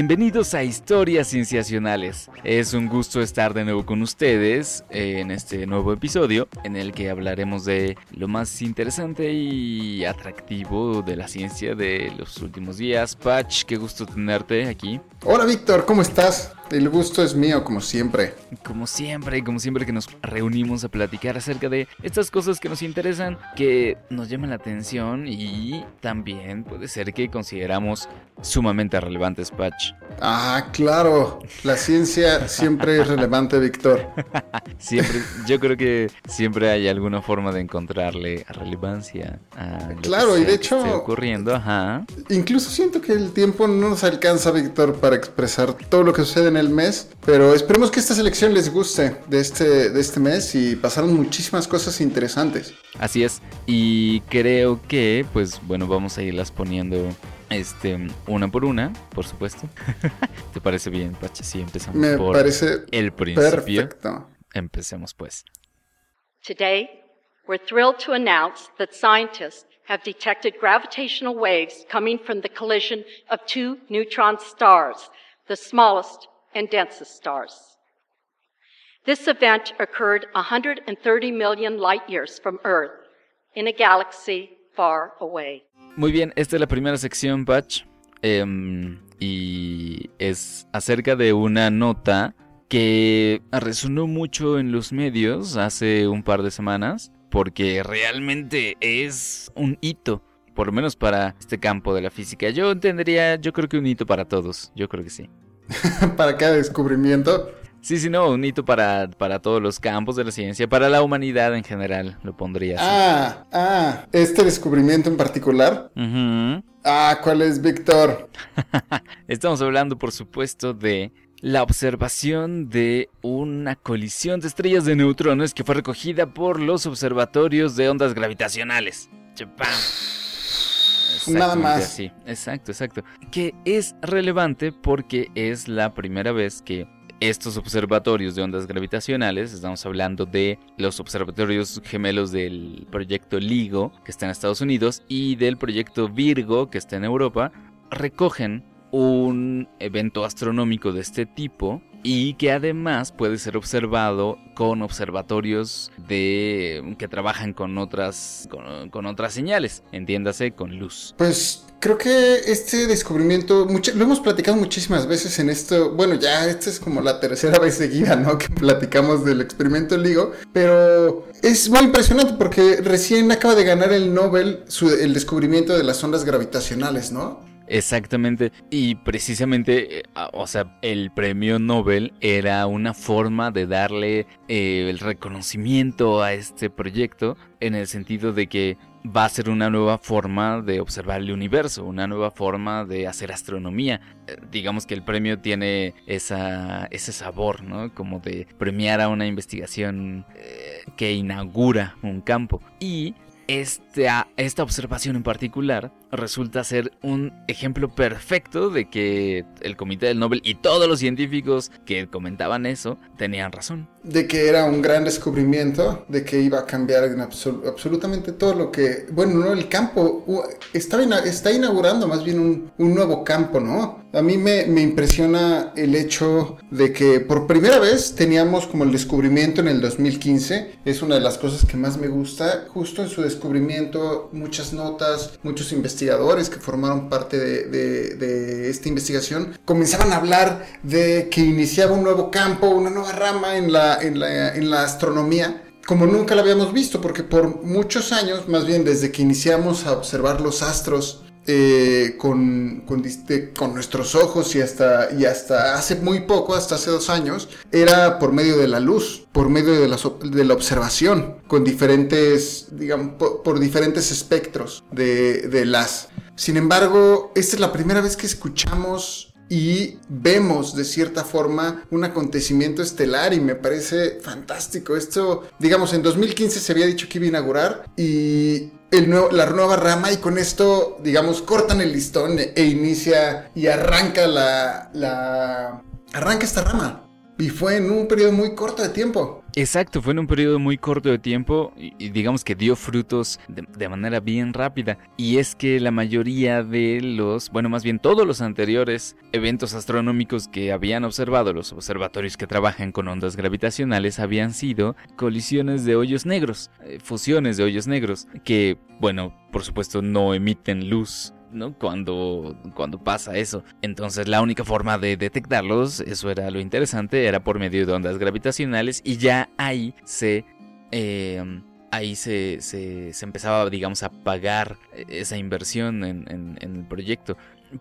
Bienvenidos a Historias Cienciacionales. Es un gusto estar de nuevo con ustedes en este nuevo episodio en el que hablaremos de lo más interesante y atractivo de la ciencia de los últimos días. Patch, qué gusto tenerte aquí. Hola Víctor, ¿cómo estás? El gusto es mío, como siempre. Como siempre, como siempre que nos reunimos a platicar acerca de estas cosas que nos interesan, que nos llaman la atención y también puede ser que consideramos sumamente relevantes, Patch. Ah, claro. La ciencia siempre es relevante, Víctor. siempre, yo creo que siempre hay alguna forma de encontrarle relevancia a lo claro, que y de hecho, esté ocurriendo. Ajá. Incluso siento que el tiempo no nos alcanza, Víctor, para expresar todo lo que sucede en el mes, pero esperemos que esta selección les guste de este, de este mes y pasaron muchísimas cosas interesantes. Así es, y creo que, pues bueno, vamos a irlas poniendo este, una por una, por supuesto. ¿Te parece bien, Pache? Sí, empezamos Me por parece el principio. perfecto. Empecemos pues. Today, we're thrilled to announce that scientists have detected gravitational waves coming from the collision of two neutron stars, the smallest and densest stars. This event occurred 130 million light years from Earth in a galaxy far away. Muy bien, esta es la primera sección, Patch. em, y es acerca de una nota que resonó mucho en los medios hace un par de semanas, porque realmente es un hito, por lo menos para este campo de la física. Yo entendería, yo creo que un hito para todos, yo creo que sí. para cada descubrimiento. Sí, sí, no, un hito para, para todos los campos de la ciencia, para la humanidad en general, lo pondría así. Ah, ah, este descubrimiento en particular. Ah, ¿cuál es, Víctor? Estamos hablando, por supuesto, de la observación de una colisión de estrellas de neutrones que fue recogida por los observatorios de ondas gravitacionales. Chapam. Nada más. así. Exacto, exacto. Que es relevante porque es la primera vez que estos observatorios de ondas gravitacionales, estamos hablando de los observatorios gemelos del proyecto LIGO, que está en Estados Unidos, y del proyecto Virgo, que está en Europa, recogen un evento astronómico de este tipo y que además puede ser observado con observatorios de que trabajan con otras con, otras señales, entiéndase con luz. Pues creo que este descubrimiento, lo hemos platicado muchísimas veces en esto, bueno, ya esta es como la tercera vez seguida, ¿no? Que platicamos del experimento LIGO, pero es muy impresionante porque recién acaba de ganar el Nobel el descubrimiento de las ondas gravitacionales, ¿no? Exactamente, y precisamente, eh, o sea, el premio Nobel era una forma de darle eh, el reconocimiento a este proyecto en el sentido de que va a ser una nueva forma de observar el universo, una nueva forma de hacer astronomía. Eh, digamos que el premio tiene esa, ese sabor, ¿no? Como de premiar a una investigación eh, que inaugura un campo. Y esta, esta observación en particular resulta ser un ejemplo perfecto de que el Comité del Nobel y todos los científicos que comentaban eso tenían razón. De que era un gran descubrimiento, de que iba a cambiar en absol- absolutamente todo lo que, bueno, no el campo, está inaugurando más bien un, un nuevo campo, ¿no? A mí me, me impresiona el hecho de que por primera vez teníamos como el descubrimiento en el 2015, es una de las cosas que más me gusta, justo en su descubrimiento, muchas notas, muchos investigadores que formaron parte de, esta investigación, comenzaban a hablar de que iniciaba un nuevo campo, una nueva rama en la astronomía como nunca la habíamos visto, porque por muchos años, más bien desde que iniciamos a observar los astros eh, con, con, diste- con nuestros ojos y hasta, y hasta hace muy poco, hasta hace dos años, era por medio de la luz, por medio de la, observación, con diferentes, digamos, por, por diferentes espectros de, de las. Sin embargo, esta es la primera vez que escuchamos y vemos de cierta forma un acontecimiento estelar y me parece fantástico. Esto, digamos, en 2015 se había dicho que iba a inaugurar y el nuevo, la nueva rama y con esto, digamos, cortan el listón e, inicia y arranca la, la... arranca esta rama. Y fue en un periodo muy corto de tiempo. Exacto, fue en un periodo muy corto de tiempo y, digamos que dio frutos de, manera bien rápida. Y es que la mayoría de los, bueno, más bien todos los anteriores eventos astronómicos que habían observado los observatorios que trabajan con ondas gravitacionales habían sido colisiones de hoyos negros, eh, fusiones de hoyos negros, que, bueno, por supuesto no emiten luz ¿no? Cuando, cuando pasa eso. Entonces la única forma de detectarlos, eso era lo interesante, era por medio de ondas gravitacionales y ya ahí se... Em, ahí se, se, empezaba, digamos, a pagar esa inversión en, el proyecto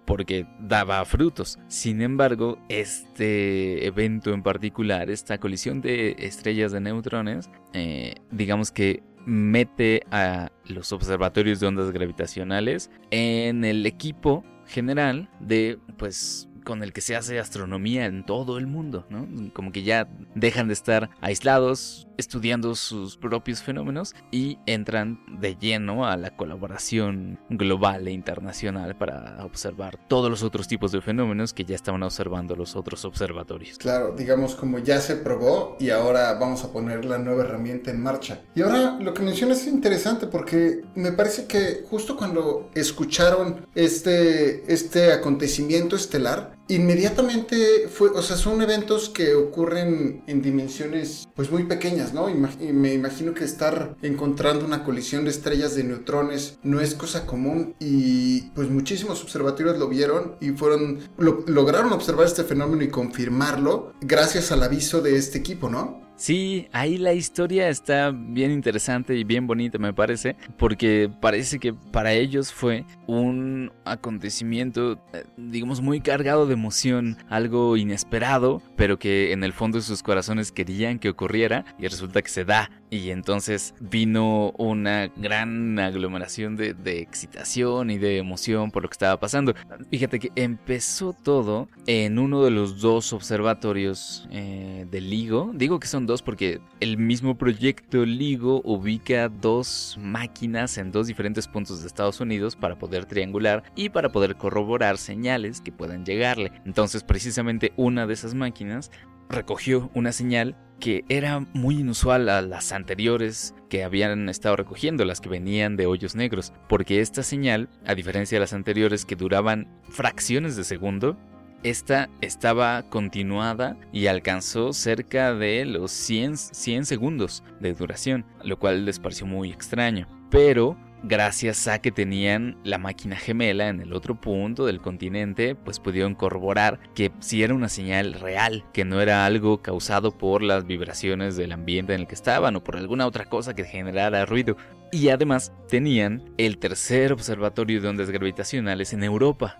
porque daba frutos. Sin embargo, este evento en particular, esta colisión de estrellas de neutrones, eh, digamos que mete a los observatorios de ondas gravitacionales en el equipo general de pues con el que se hace astronomía en todo el mundo, ¿no? Como que ya dejan de estar aislados, estudiando sus propios fenómenos y entran de lleno a la colaboración global e internacional para observar todos los otros tipos de fenómenos que ya estaban observando los otros observatorios. Claro, digamos como ya se probó y ahora vamos a poner la nueva herramienta en marcha. Y ahora lo que mencionas es interesante porque me parece que justo cuando escucharon este, este acontecimiento estelar, inmediatamente fue, o sea, son eventos que ocurren en dimensiones pues muy pequeñas, ¿no? y me imagino que estar encontrando una colisión de estrellas de neutrones no es cosa común y pues muchísimos observatorios lo vieron y fueron, lograron observar este fenómeno y confirmarlo gracias al aviso de este equipo, ¿no? Sí, ahí la historia está bien interesante y bien bonita me parece, porque parece que para ellos fue un acontecimiento, eh, digamos, muy cargado de emoción, algo inesperado, pero que en el fondo de sus corazones querían que ocurriera y resulta que se da. Y entonces vino una gran aglomeración de, excitación y de emoción por lo que estaba pasando. Fíjate que empezó todo en uno de los dos observatorios eh, del LIGO. Digo que son dos porque el mismo proyecto LIGO ubica dos máquinas en dos diferentes puntos de Estados Unidos para poder triangular y para poder corroborar señales que puedan llegarle. Entonces precisamente una de esas máquinas recogió una señal que era muy inusual a las anteriores que habían estado recogiendo, las que venían de hoyos negros, porque esta señal, a diferencia de las anteriores que duraban fracciones de segundo, esta estaba continuada y alcanzó cerca de los 100, 100 segundos de duración, lo cual les pareció muy extraño. Pero gracias a que tenían la máquina gemela en el otro punto del continente, pues pudieron corroborar que si era una señal real, que no era algo causado por las vibraciones del ambiente en el que estaban o por alguna otra cosa que generara ruido. Y además tenían el tercer observatorio de ondas gravitacionales en Europa,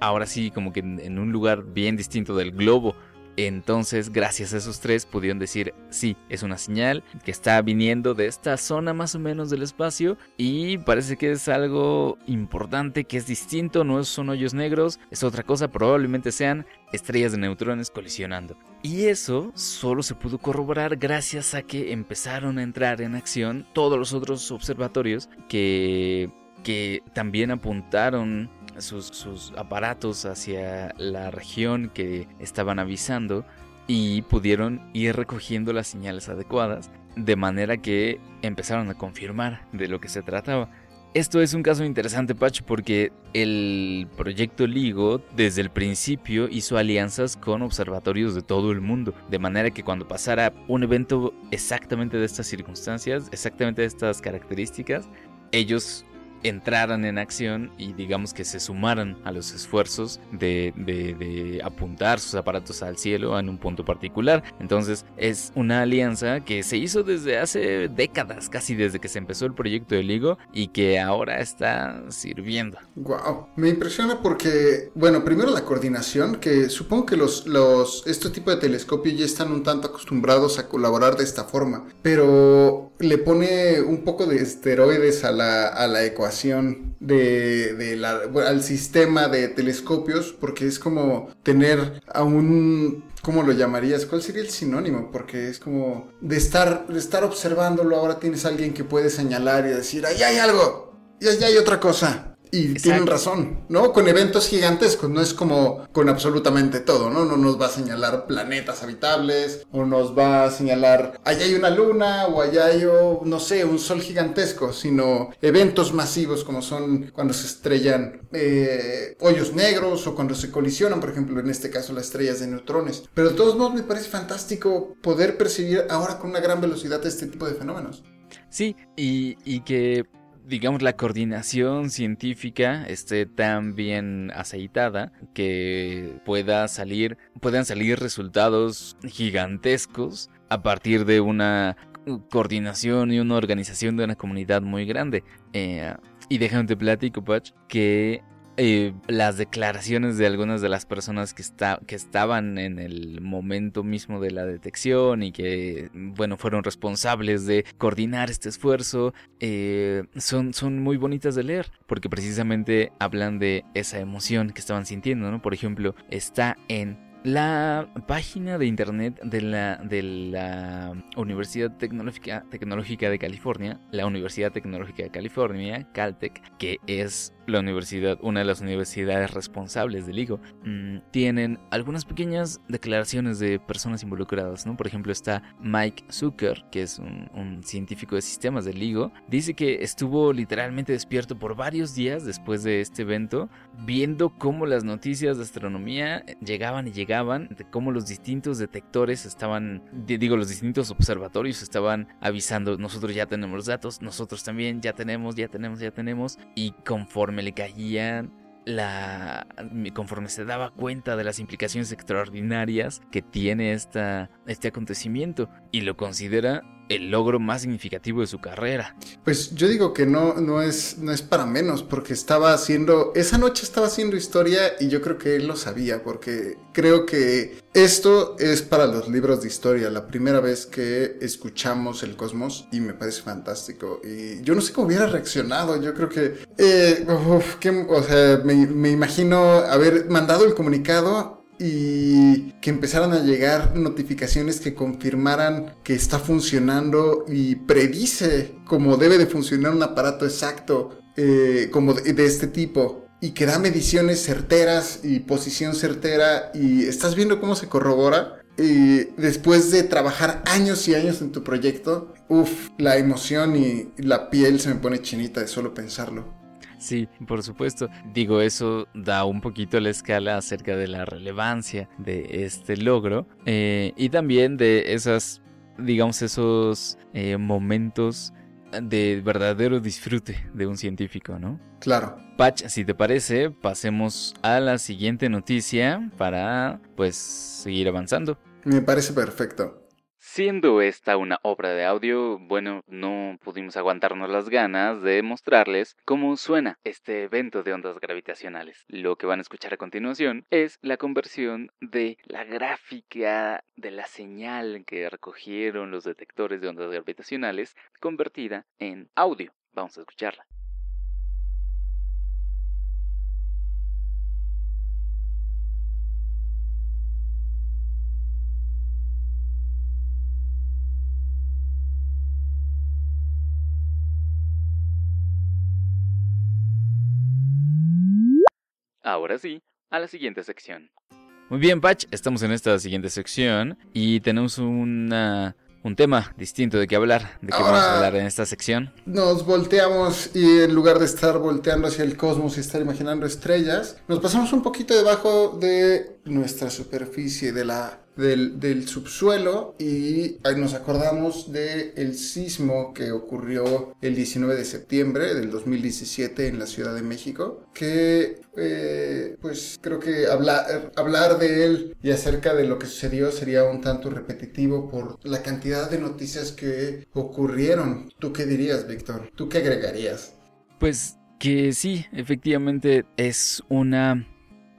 ahora sí como que en un lugar bien distinto del globo entonces, gracias a esos tres pudieron decir, sí, es una señal que está viniendo de esta zona más o menos del espacio y parece que es algo importante, que es distinto, no son hoyos negros, es otra cosa, probablemente sean estrellas de neutrones colisionando. Y eso solo se pudo corroborar gracias a que empezaron a entrar en acción todos los otros observatorios que, que también apuntaron sus, aparatos hacia la región que estaban avisando y pudieron ir recogiendo las señales adecuadas de manera que empezaron a confirmar de lo que se trataba. Esto es un caso interesante, Pacho, porque el proyecto LIGO desde el principio hizo alianzas con observatorios de todo el mundo, de manera que cuando pasara un evento exactamente de estas circunstancias, exactamente de estas características, ellos entraran en acción y digamos que se sumaran a los esfuerzos de, apuntar sus aparatos al cielo en un punto particular. Entonces es una alianza que se hizo desde hace décadas, casi desde que se empezó el proyecto de LIGO y que ahora está sirviendo. Wow, me impresiona porque, bueno, primero la coordinación, que supongo que los, los, este tipo de telescopios ya están un tanto acostumbrados a colaborar de esta forma, pero le pone un poco de esteroides a la, a la ecuación de, la, al sistema de telescopios, porque es como tener a un ¿cómo lo llamarías? ¿Cuál sería el sinónimo? Porque es como de estar, de estar observándolo, ahora tienes a alguien que puede señalar y decir, ahí hay algo, y allá hay otra cosa. Y tienen razón, ¿no? Con eventos gigantescos, no es como con absolutamente todo, ¿no? No nos va a señalar planetas habitables, o nos va a señalar, allá hay una luna, o allá hay, no sé, un sol gigantesco, sino eventos masivos como son cuando se estrellan eh, hoyos negros o cuando se colisionan, por ejemplo, en este caso las estrellas de neutrones. Pero de todos modos me parece fantástico poder percibir ahora con una gran velocidad este tipo de fenómenos. Sí, y, y que digamos, la coordinación científica esté tan bien aceitada que pueda salir, puedan salir resultados gigantescos a partir de una coordinación y una organización de una comunidad muy grande. Eh, y déjame te platico, Patch, que eh, las declaraciones de algunas de las personas que, está, que estaban en el momento mismo de la detección y que, bueno, fueron responsables de coordinar este esfuerzo, eh, son, son muy bonitas de leer, porque precisamente hablan de esa emoción que estaban sintiendo, ¿no? Por ejemplo, está en la página de internet de la, de la Universidad Tecnológica, Tecnológica de California, la Universidad Tecnológica de California, Caltech, que es la universidad, una de las universidades responsables del LIGO, mm, tienen algunas pequeñas declaraciones de personas involucradas, ¿no? Por ejemplo, está Mike Zucker, que es un, científico de sistemas del LIGO, dice que estuvo literalmente despierto por varios días después de este evento, viendo cómo las noticias de astronomía llegaban y llegaban, de cómo los distintos detectores estaban, digo, los distintos observatorios estaban avisando, nosotros ya tenemos los datos, nosotros también ya tenemos, ya tenemos, ya tenemos, y conforme me le caían la conforme se daba cuenta de las implicaciones extraordinarias que tiene esta, este acontecimiento y lo considera el logro más significativo de su carrera. Pues yo digo que no, no, es, no es para menos, porque estaba haciendo, esa noche estaba haciendo historia y yo creo que él lo sabía, porque creo que esto es para los libros de historia, la primera vez que escuchamos el cosmos y me parece fantástico. Y yo no sé cómo hubiera reaccionado, yo creo que, eh, o sea, me, me imagino haber mandado el comunicado y que empezaran a llegar notificaciones que confirmaran que está funcionando y predice cómo debe de funcionar un aparato exacto eh, como de, este tipo y que da mediciones certeras y posición certera y estás viendo cómo se corrobora y después de trabajar años y años en tu proyecto, uff, la emoción y la piel se me pone chinita de solo pensarlo. Sí, por supuesto. Digo, eso da un poquito la escala acerca de la relevancia de este logro eh, y también de esas, digamos, esos eh, momentos de verdadero disfrute de un científico, ¿no? Claro. Patch, si te parece, pasemos a la siguiente noticia para, pues, seguir avanzando. Me parece perfecto. Siendo esta una obra de audio, bueno, no pudimos aguantarnos las ganas de mostrarles cómo suena este evento de ondas gravitacionales. Lo que van a escuchar a continuación es la conversión de la gráfica de la señal que recogieron los detectores de ondas gravitacionales convertida en audio. Vamos a escucharla. Ahora sí, a la siguiente sección. Muy bien, Patch, estamos en esta siguiente sección y tenemos una, un tema distinto de qué hablar. ¿De qué vamos a hablar en esta sección? Nos volteamos y en lugar de estar volteando hacia el cosmos y estar imaginando estrellas, nos pasamos un poquito debajo de nuestra superficie, de la del, subsuelo y nos acordamos del el sismo que ocurrió el 19 de septiembre del 2017 en la Ciudad de México, que eh, pues creo que hablar, hablar de él y acerca de lo que sucedió sería un tanto repetitivo por la cantidad de noticias que ocurrieron. ¿Tú qué dirías, Víctor? ¿Tú qué agregarías? Pues que sí, efectivamente es una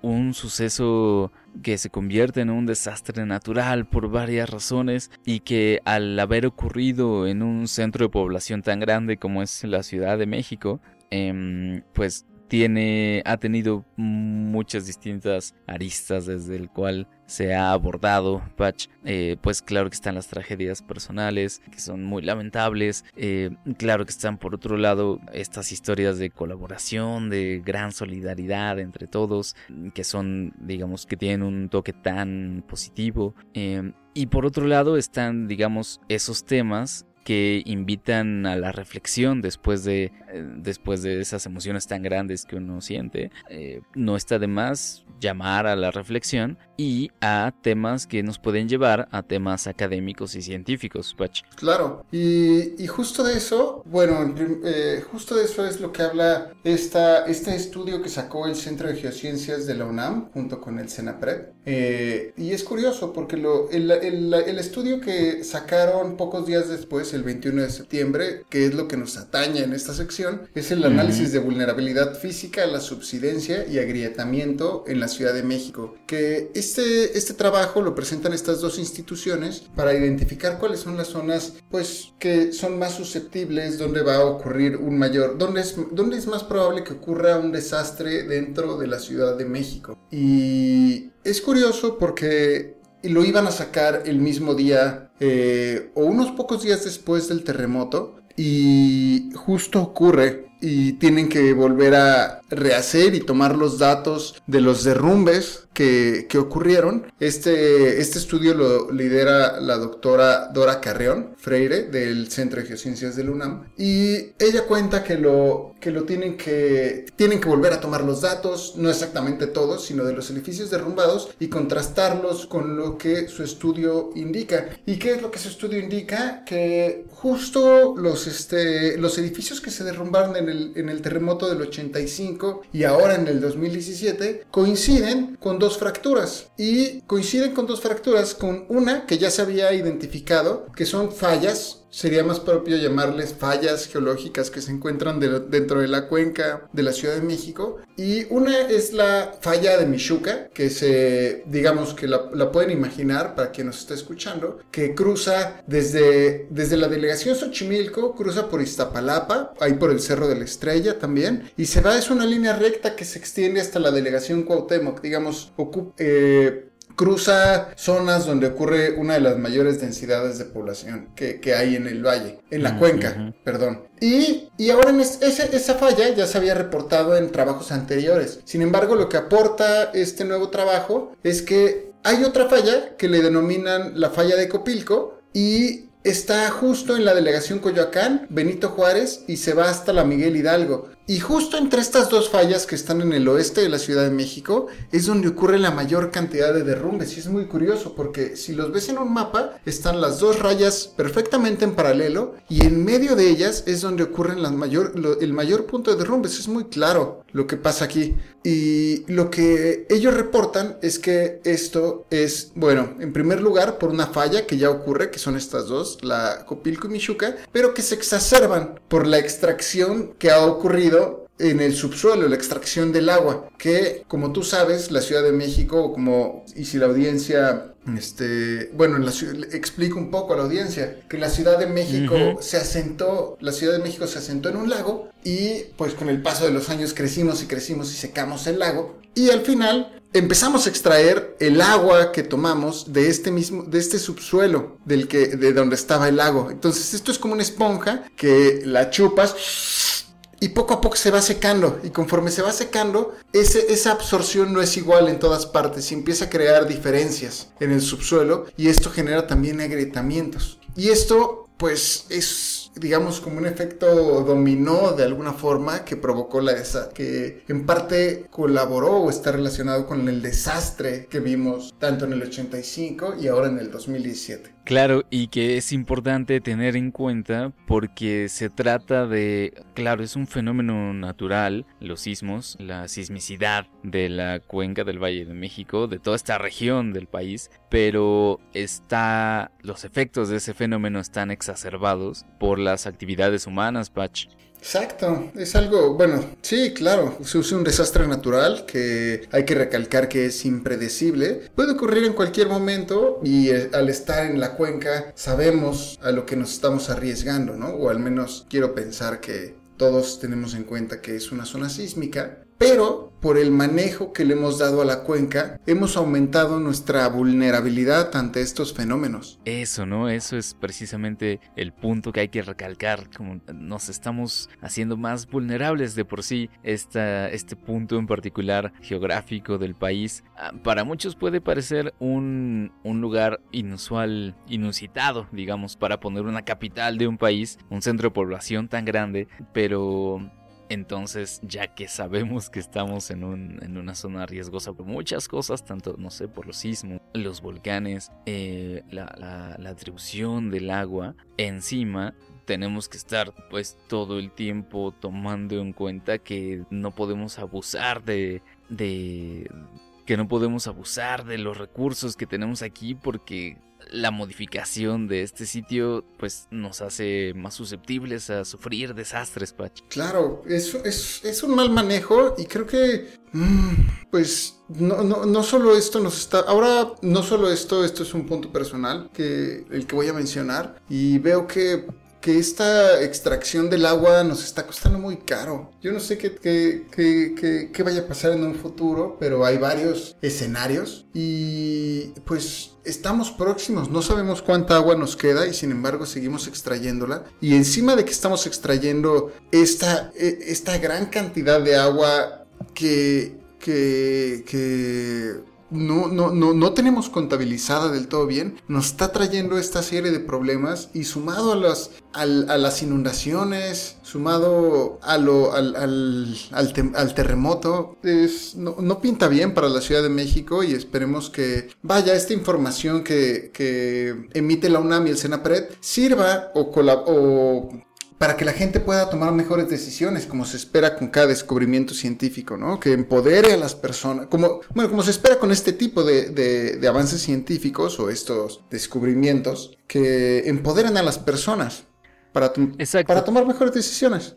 un suceso que se convierte en un desastre natural por varias razones y que al haber ocurrido en un centro de población tan grande como es la Ciudad de México, em, pues tiene, ha tenido muchas distintas aristas desde el cual se ha abordado Patch. Eh, pues claro que están las tragedias personales, que son muy lamentables. Eh, claro que están por otro lado estas historias de colaboración, de gran solidaridad entre todos, que son, digamos, que tienen un toque tan positivo. Eh, y por otro lado están, digamos, esos temas que invitan a la reflexión después de, eh, después de esas emociones tan grandes que uno siente. Eh, no está de más llamar a la reflexión y a temas que nos pueden llevar a temas académicos y científicos, Claro, y, justo de eso, bueno, eh, justo de eso es lo que habla esta, este estudio que sacó el Centro de Geociencias de la UNAM junto con el CENAPRED. y es curioso porque lo, el, el estudio que sacaron pocos días después, el 21 de septiembre, que es lo que nos atañe en esta sección, es el análisis de vulnerabilidad física, la subsidencia y agrietamiento en la Ciudad de México. Que este, este trabajo lo presentan estas dos instituciones para identificar cuáles son las zonas, pues, que son más susceptibles, donde va a ocurrir un mayor, donde es, donde es más probable que ocurra un desastre dentro de la Ciudad de México. Y es curioso porque lo iban a sacar el mismo día eh, o unos pocos días después del terremoto y justo ocurre y tienen que volver a rehacer y tomar los datos de los derrumbes que, ocurrieron. Este, este estudio lo lidera la doctora Dora Carreón Freire del Centro de Geociencias del UNAM y ella cuenta que lo, que lo tienen que tienen que volver a tomar los datos, no exactamente todos, sino de los edificios derrumbados y contrastarlos con lo que su estudio indica. ¿Y qué es lo que su estudio indica? Que justo los, este, los edificios que se derrumbaron en el, en el terremoto del 85 y ahora en el 2017 coinciden con dos fracturas. Y coinciden con dos fracturas con una que ya se había identificado que son fallas sería más propio llamarles fallas geológicas que se encuentran dentro de la cuenca de la Ciudad de México. Y una es la falla de Michuca, que se, digamos que la, pueden imaginar para quien nos esté escuchando, que cruza desde, desde la delegación Xochimilco, cruza por Iztapalapa, ahí por el Cerro de la Estrella también, y se va, es una línea recta que se extiende hasta la delegación Cuauhtémoc, digamos, ocupa... Eh, cruza zonas donde ocurre una de las mayores densidades de población que, hay en el valle, en la cuenca, perdón. Y, ahora en esa falla ya se había reportado en trabajos anteriores. Sin embargo, lo que aporta este nuevo trabajo es que hay otra falla que le denominan la falla de Copilco y está justo en la delegación Coyoacán, Benito Juárez y se va hasta la Miguel Hidalgo. Y justo entre estas dos fallas que están en el oeste de la Ciudad de México es donde ocurre la mayor cantidad de derrumbes. Y es muy curioso porque si los ves en un mapa están las dos rayas perfectamente en paralelo y en medio de ellas es donde ocurre mayor, el mayor punto de derrumbes. Es muy claro lo que pasa aquí. Y lo que ellos reportan es que esto es, bueno, en primer lugar por una falla que ya ocurre, que son estas dos, la Copilco y Michuca, pero que se exacerban por la extracción que ha ocurrido en el subsuelo, la extracción del agua, que como tú sabes, la Ciudad de México, como, y si la audiencia, este, bueno, en la, explico un poco a la audiencia, que la Ciudad de México se asentó, la Ciudad de México se asentó en un lago y pues con el paso de los años crecimos y crecimos y secamos el lago y al final empezamos a extraer el agua que tomamos de este mismo, de este subsuelo del que, de donde estaba el lago. Entonces esto es como una esponja que la chupas y poco a poco se va secando y conforme se va secando esa absorción no es igual en todas partes y empieza a crear diferencias en el subsuelo y esto genera también agrietamientos y esto pues es digamos, como un efecto dominó de alguna forma que provocó la esa, que en parte colaboró o está relacionado con el desastre que vimos tanto en el 85 y ahora en el 2017. Claro, y que es importante tener en cuenta porque se trata de, claro, es un fenómeno natural, los sismos, la sismicidad de la cuenca del Valle de México, de toda esta región del país, pero está, los efectos de ese fenómeno están exacerbados por las actividades humanas, Patch. Exacto, es algo, bueno, sí, claro, usa un desastre natural que hay que recalcar que es impredecible. Puede ocurrir en cualquier momento y eh, al estar en la cuenca sabemos a lo que nos estamos arriesgando, ¿no? O al menos quiero pensar que todos tenemos en cuenta que es una zona sísmica pero por el manejo que le hemos dado a la cuenca, hemos aumentado nuestra vulnerabilidad ante estos fenómenos. Eso, ¿no? Eso es precisamente el punto que hay que recalcar, como nos estamos haciendo más vulnerables de por sí, este punto en particular geográfico del país. Ah, para muchos puede parecer un, un lugar inusual, inusitado, digamos, para poner una capital de un país, un centro de población tan grande, pero entonces, ya que sabemos que estamos en, una zona riesgosa por muchas cosas, tanto, no sé, por los sismos, los volcanes, eh, la, atribución del agua, encima tenemos que estar pues todo el tiempo tomando en cuenta que no podemos abusar de, de que no podemos abusar de los recursos que tenemos aquí porque la modificación de este sitio pues nos hace más susceptibles a sufrir desastres, Pach. Claro, es, es, un mal manejo y creo que mm, pues no, no, no, solo esto nos está... Ahora no solo esto, esto es un punto personal que el que voy a mencionar y veo que que esta extracción del agua nos está costando muy caro. Yo no sé qué, qué, qué, vaya a pasar en un futuro, pero hay varios escenarios y pues estamos próximos, no sabemos cuánta agua nos queda y sin embargo seguimos extrayéndola. Y encima de que estamos extrayendo esta, e, esta gran cantidad de agua que, que, que no, no, no, no tenemos contabilizada del todo bien, nos está trayendo esta serie de problemas y sumado a las, a las inundaciones, sumado a lo, al, al, terremoto, no, no, pinta bien para la Ciudad de México y esperemos que, vaya, esta información que, que emite la UNAM y el SENAPRED sirva o, o para que la gente pueda tomar mejores decisiones, como se espera con cada descubrimiento científico, ¿no? Que empodere a las personas, como, bueno, como se espera con este tipo de, de, avances científicos o estos descubrimientos, que empoderen a las personas para, para tomar mejores decisiones.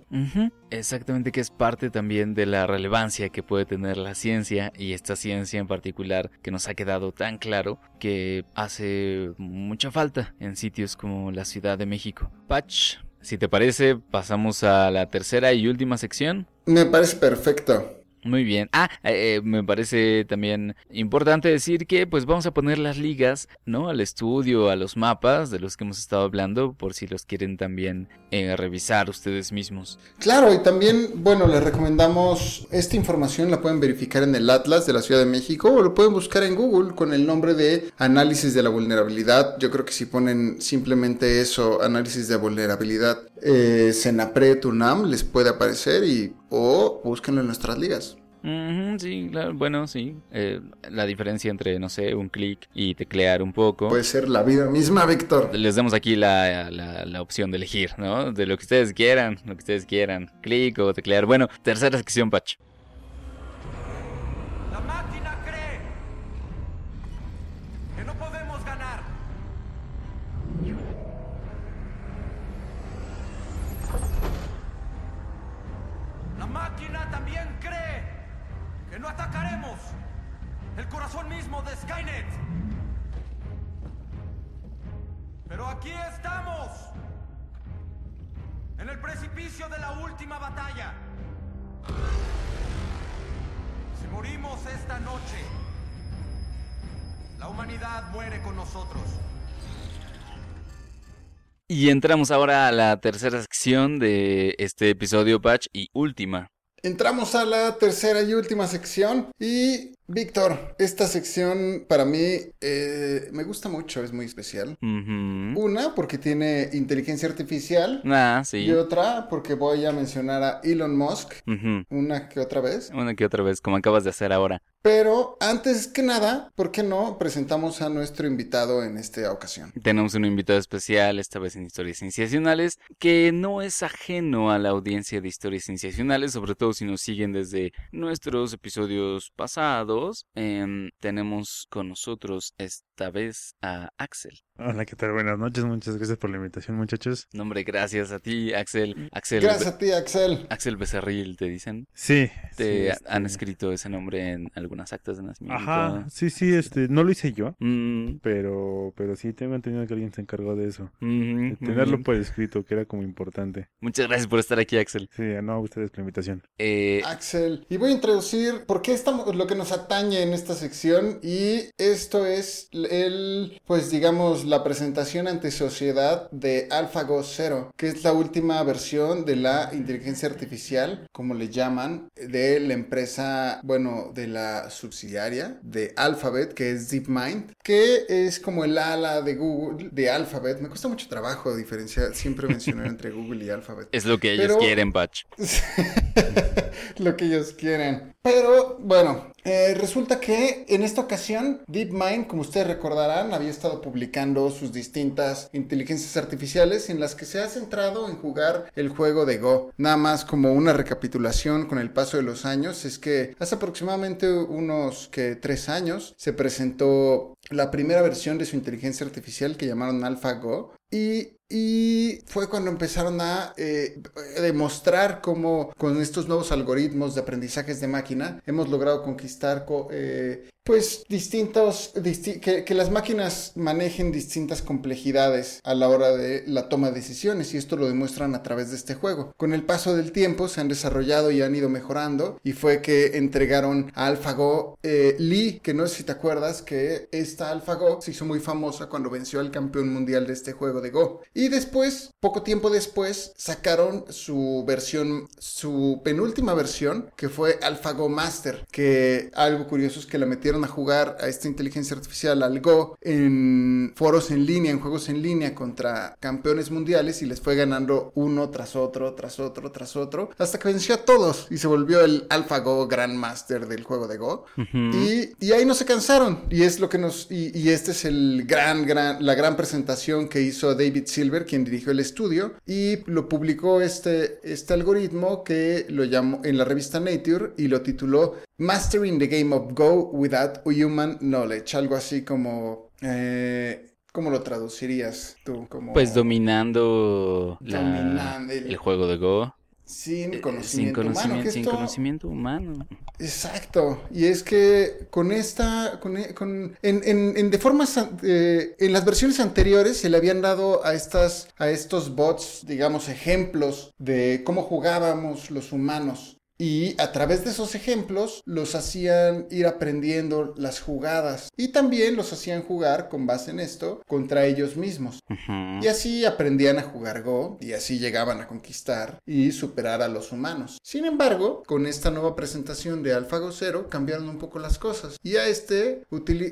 Exactamente, que es parte también de la relevancia que puede tener la ciencia y esta ciencia en particular que nos ha quedado tan claro que hace mucha falta en sitios como la Ciudad de México. Patch, si te parece, pasamos a la tercera y última sección. Me parece perfecto. Muy bien. Ah, eh, eh, me parece también importante decir que pues vamos a poner las ligas, ¿no? Al estudio, a los mapas de los que hemos estado hablando, por si los quieren también eh, revisar ustedes mismos. Claro, y también, bueno, les recomendamos, esta información la pueden verificar en el Atlas de la Ciudad de México o lo pueden buscar en Google con el nombre de análisis de la vulnerabilidad. Yo creo que si ponen simplemente eso, análisis de vulnerabilidad, eh, Senapred UNAM les puede aparecer y o búsquenlo en nuestras ligas. sí, bueno, sí. Eh, la diferencia entre, no sé, un clic y teclear un poco. Puede ser la vida misma, Víctor. Les damos aquí la, la, opción de elegir, ¿no? De lo que ustedes quieran, lo que ustedes quieran. Clic o teclear. Bueno, tercera sección, Patch. Pero aquí estamos, en el precipicio de la última batalla. Si morimos esta noche, la humanidad muere con nosotros. Y entramos ahora a la tercera sección de este episodio Patch y última. Entramos a la tercera y última sección y Víctor, esta sección para mí eh, me gusta mucho, es muy especial. Una, porque tiene inteligencia artificial. Ah, sí. Y otra, porque voy a mencionar a Elon Musk. Una que otra vez. Una que otra vez, como acabas de hacer ahora. Pero antes que nada, ¿por qué no presentamos a nuestro invitado en esta ocasión? Tenemos un invitado especial, esta vez en Historias Sensacionales, que no es ajeno a la audiencia de Historias Sensacionales, sobre todo si nos siguen desde nuestros episodios pasados Em, tenemos con nosotros esta vez a Axel. Hola, ¿qué tal? Buenas noches, muchas gracias por la invitación, muchachos. Nombre, gracias a ti, Axel. Axel, Gracias a ti, Axel. Axel Becerril, te dicen. Sí. Te sí, han este, escrito ese nombre en algunas actas de nacimiento. Ajá, sí, sí, este, no lo hice yo, Mm, pero, pero sí tengo entendido que alguien se encargó de eso. mm, De tenerlo mm. por escrito, que era como importante. Muchas gracias por estar aquí, Axel. Sí, no a ustedes por la invitación. Eh, Axel. Y voy a introducir por qué estamos, lo que nos atañe en esta sección. Y esto es el, pues digamos, la presentación ante sociedad de AlphaGo Zero, que es la última versión de la inteligencia artificial, como le llaman, de la empresa, bueno, de la subsidiaria de Alphabet, que es DeepMind, que es como el ala de Google, de Alphabet. Me cuesta mucho trabajo diferenciar, siempre mencionar entre Google y Alphabet. es lo que ellos Pero- quieren, Patch. lo que ellos quieren. Pero bueno, eh, resulta que en esta ocasión DeepMind, como ustedes recordarán, había estado publicando sus distintas inteligencias artificiales en las que se ha centrado en jugar el juego de Go. Nada más como una recapitulación con el paso de los años, es que hace aproximadamente unos que tres años se presentó la primera versión de su inteligencia artificial que llamaron AlphaGo. Y, y fue cuando empezaron a eh, demostrar cómo con estos nuevos algoritmos de aprendizajes de máquina hemos logrado conquistar co- eh, pues distintos, disti- que, que las máquinas manejen distintas complejidades a la hora de la toma de decisiones y esto lo demuestran a través de este juego. Con el paso del tiempo se han desarrollado y han ido mejorando y fue que entregaron a AlphaGo eh, Lee, que no sé si te acuerdas que esta AlphaGo se hizo muy famosa cuando venció al campeón mundial de este juego de Go. Y después, poco tiempo después, sacaron su versión, su penúltima versión, que fue AlphaGo Master, que algo curioso es que la metieron a jugar a esta inteligencia artificial al Go en foros en línea, en juegos en línea contra campeones mundiales y les fue ganando uno tras otro, tras otro, tras otro, hasta que venció a todos y se volvió el AlphaGo Grandmaster del juego de Go. Y, y ahí no se cansaron. Y es lo que nos. Y, y este es el gran, gran, la gran presentación que hizo David Silver, quien dirigió el estudio. Y lo publicó este, este algoritmo que lo llamó en la revista Nature y lo tituló Mastering the Game of Go Without Human Knowledge. Algo así como. eh, ¿Cómo lo traducirías tú? Como Pues dominando, la- Dominando el- el juego de Go. Sin eh, conocimiento, sin humano. que sin esto- conocimiento humano. Exacto, y es que con esta, con, e- con- en, en- en- de formas, eh, en las versiones anteriores se le habían dado a estas, a estos bots, digamos, ejemplos de cómo jugábamos los humanos. Y a través de esos ejemplos los hacían ir aprendiendo las jugadas. Y también los hacían jugar con base en esto contra ellos mismos. Y así aprendían a jugar Go y así llegaban a conquistar y superar a los humanos. Sin embargo, con esta nueva presentación de AlphaGo Zero cambiaron un poco las cosas. Y a este,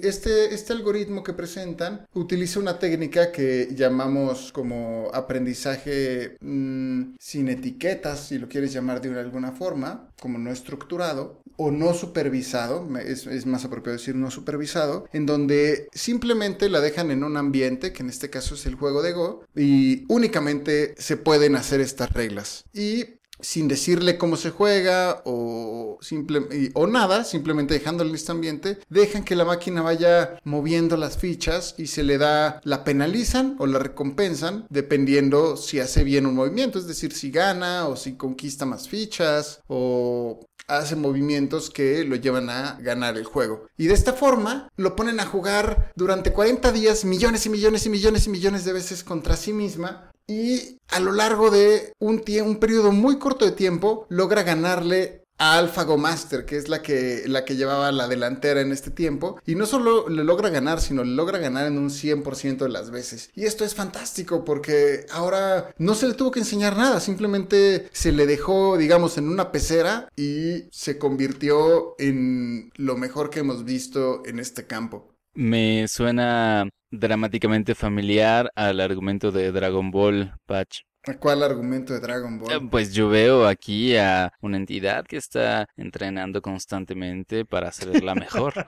este, este algoritmo que presentan utiliza una técnica que llamamos como aprendizaje mm, sin etiquetas, si lo quieres llamar de alguna forma, como no estructurado o no supervisado, es, es más apropiado decir no supervisado, en donde simplemente la dejan en un ambiente, que en este caso es el juego de Go, y únicamente se pueden hacer estas reglas. Y sin decirle cómo se juega o, simple, o nada, simplemente dejándole este ambiente, dejan que la máquina vaya moviendo las fichas y se le da, la penalizan o la recompensan dependiendo si hace bien un movimiento, es decir, si gana o si conquista más fichas o hace movimientos que lo llevan a ganar el juego. Y de esta forma lo ponen a jugar durante 40 días millones y millones y millones y millones de veces contra sí misma. Y a lo largo de un, un periodo muy corto de tiempo logra ganarle a AlphaGo Master, que es la que, la que llevaba la delantera en este tiempo. Y no solo le logra ganar, sino le logra ganar en un 100% de las veces. Y esto es fantástico porque ahora no se le tuvo que enseñar nada, simplemente se le dejó, digamos, en una pecera y se convirtió en lo mejor que hemos visto en este campo. Me suena dramáticamente familiar al argumento de Dragon Ball, Patch. ¿Cuál argumento de Dragon Eh, Ball? Pues yo veo aquí a una entidad que está entrenando constantemente para ser la mejor.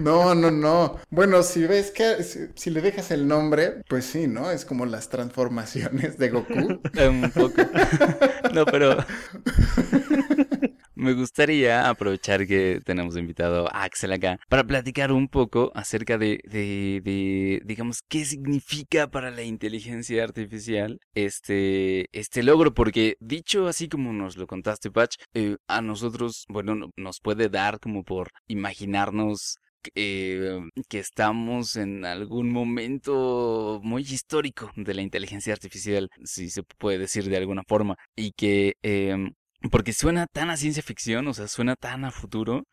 No, no, no. Bueno, si ves que si, si le dejas el nombre, pues sí, ¿no? Es como las transformaciones de Goku. Eh, Un poco. No, pero me gustaría aprovechar que tenemos invitado a Axel acá para platicar un poco acerca de, digamos, qué significa para la inteligencia artificial este, este logro, porque dicho así como nos lo contaste, Patch, eh, a nosotros, bueno, no- nos puede dar como por imaginarnos eh, que estamos en algún momento muy histórico de la inteligencia artificial, si se puede decir de alguna forma, y que em, porque suena tan a ciencia ficción, o sea, suena tan a futuro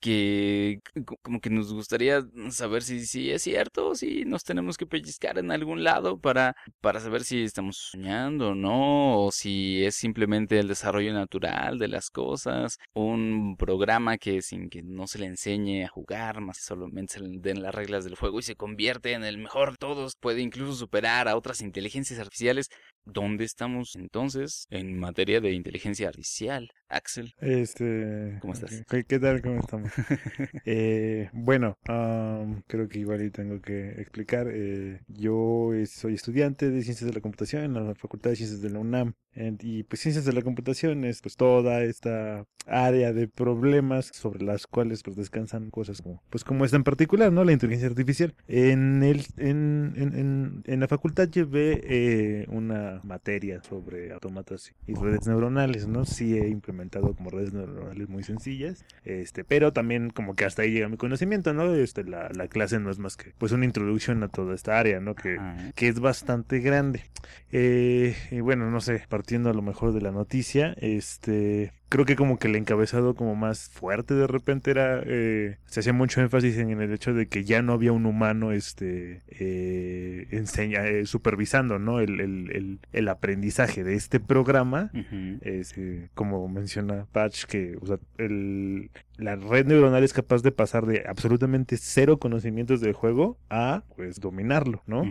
que co- como que nos gustaría saber si, si es cierto si nos tenemos que pellizcar en algún lado para, para saber si estamos soñando o no, o si es simplemente el desarrollo natural de las cosas, un programa que sin que no se le enseñe a jugar, más solamente se le den las reglas del juego y se convierte en el mejor de todos, puede incluso superar a otras inteligencias artificiales. ¿Dónde estamos entonces en materia de inteligencia artificial, Axel? Este. ¿Cómo estás? ¿Qué, qué tal? ¿Cómo estamos? Eh, bueno, am, creo que igual tengo que explicar. eh, yo soy estudiante de Ciencias de la Computación en la Facultad de Ciencias de la UNAM. Y pues Ciencias de la Computación es pues toda esta área de problemas sobre las cuales pues descansan cosas como pues como esta en particular, ¿no? La inteligencia artificial. En el en, en, en, en la facultad llevé eh, una materia sobre autómatas y redes neuronales, ¿no? Sí he implementado como redes neuronales muy sencillas, este, pero también como que hasta ahí llega mi conocimiento, ¿no? Este, la, la clase no es más que pues una introducción a toda esta área, ¿no? Que, que es bastante grande. Eh, y bueno, no sé, partiendo a lo mejor de la noticia, este, creo que como que el encabezado como más fuerte de repente era, eh, se hacía mucho énfasis en el hecho de que ya no había un humano, este, eh, enseña, eh, supervisando, ¿no? El, el, el, el aprendizaje de este programa. Ujú. Es, eh, como menciona Patch, que o sea, el, la red neuronal es capaz de pasar de absolutamente cero conocimientos del juego a pues dominarlo, ¿no?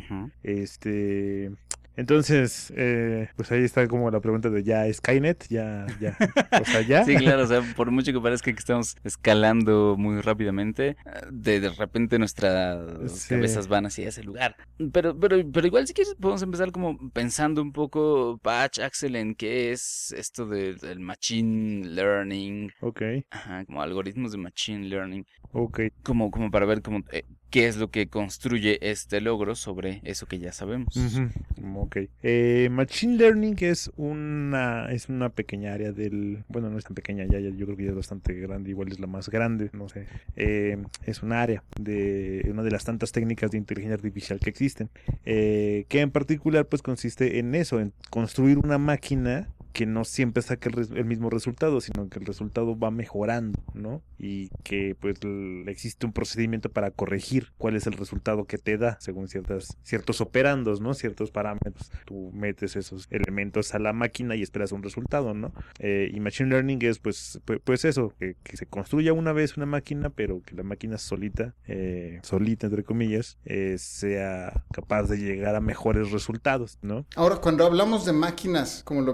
Este. Entonces, eh, pues ahí está como la pregunta de ya Skynet, ya, ya, o sea, ya. Sí, claro, o sea, por mucho que parezca que estamos escalando muy rápidamente, de, de repente nuestras Sí. cabezas van hacia ese lugar. Pero, pero, pero igual si quieres podemos empezar como pensando un poco, Patch, Axel, en qué es esto de- del machine learning, Ok, ajá, como algoritmos de machine learning, ok. como, como para ver como, eh, qué es lo que construye este logro sobre eso que ya sabemos. Ujú, Ok. Eh, Machine Learning es una, es una pequeña área del. Bueno, no es tan pequeña, ya, ya yo creo que ya es bastante grande, igual es la más grande, no sé. Eh, es un área de una de las tantas técnicas de inteligencia artificial que existen. eh, que en particular, pues consiste en eso, en construir una máquina que no siempre saca el, mismo resultado, sino que el resultado va mejorando, ¿no? Y que pues existe un procedimiento para corregir cuál es el resultado que te da según ciertas, ciertos operandos, ¿no? Ciertos parámetros. Tú metes esos elementos a la máquina y esperas un resultado, ¿no? Eh, y Machine Learning es pues, pu- pues eso, que, se construya una vez una máquina, pero que la máquina solita, eh, solita entre comillas, eh, sea capaz de llegar a mejores resultados, ¿no? Ahora, cuando hablamos de máquinas, como lo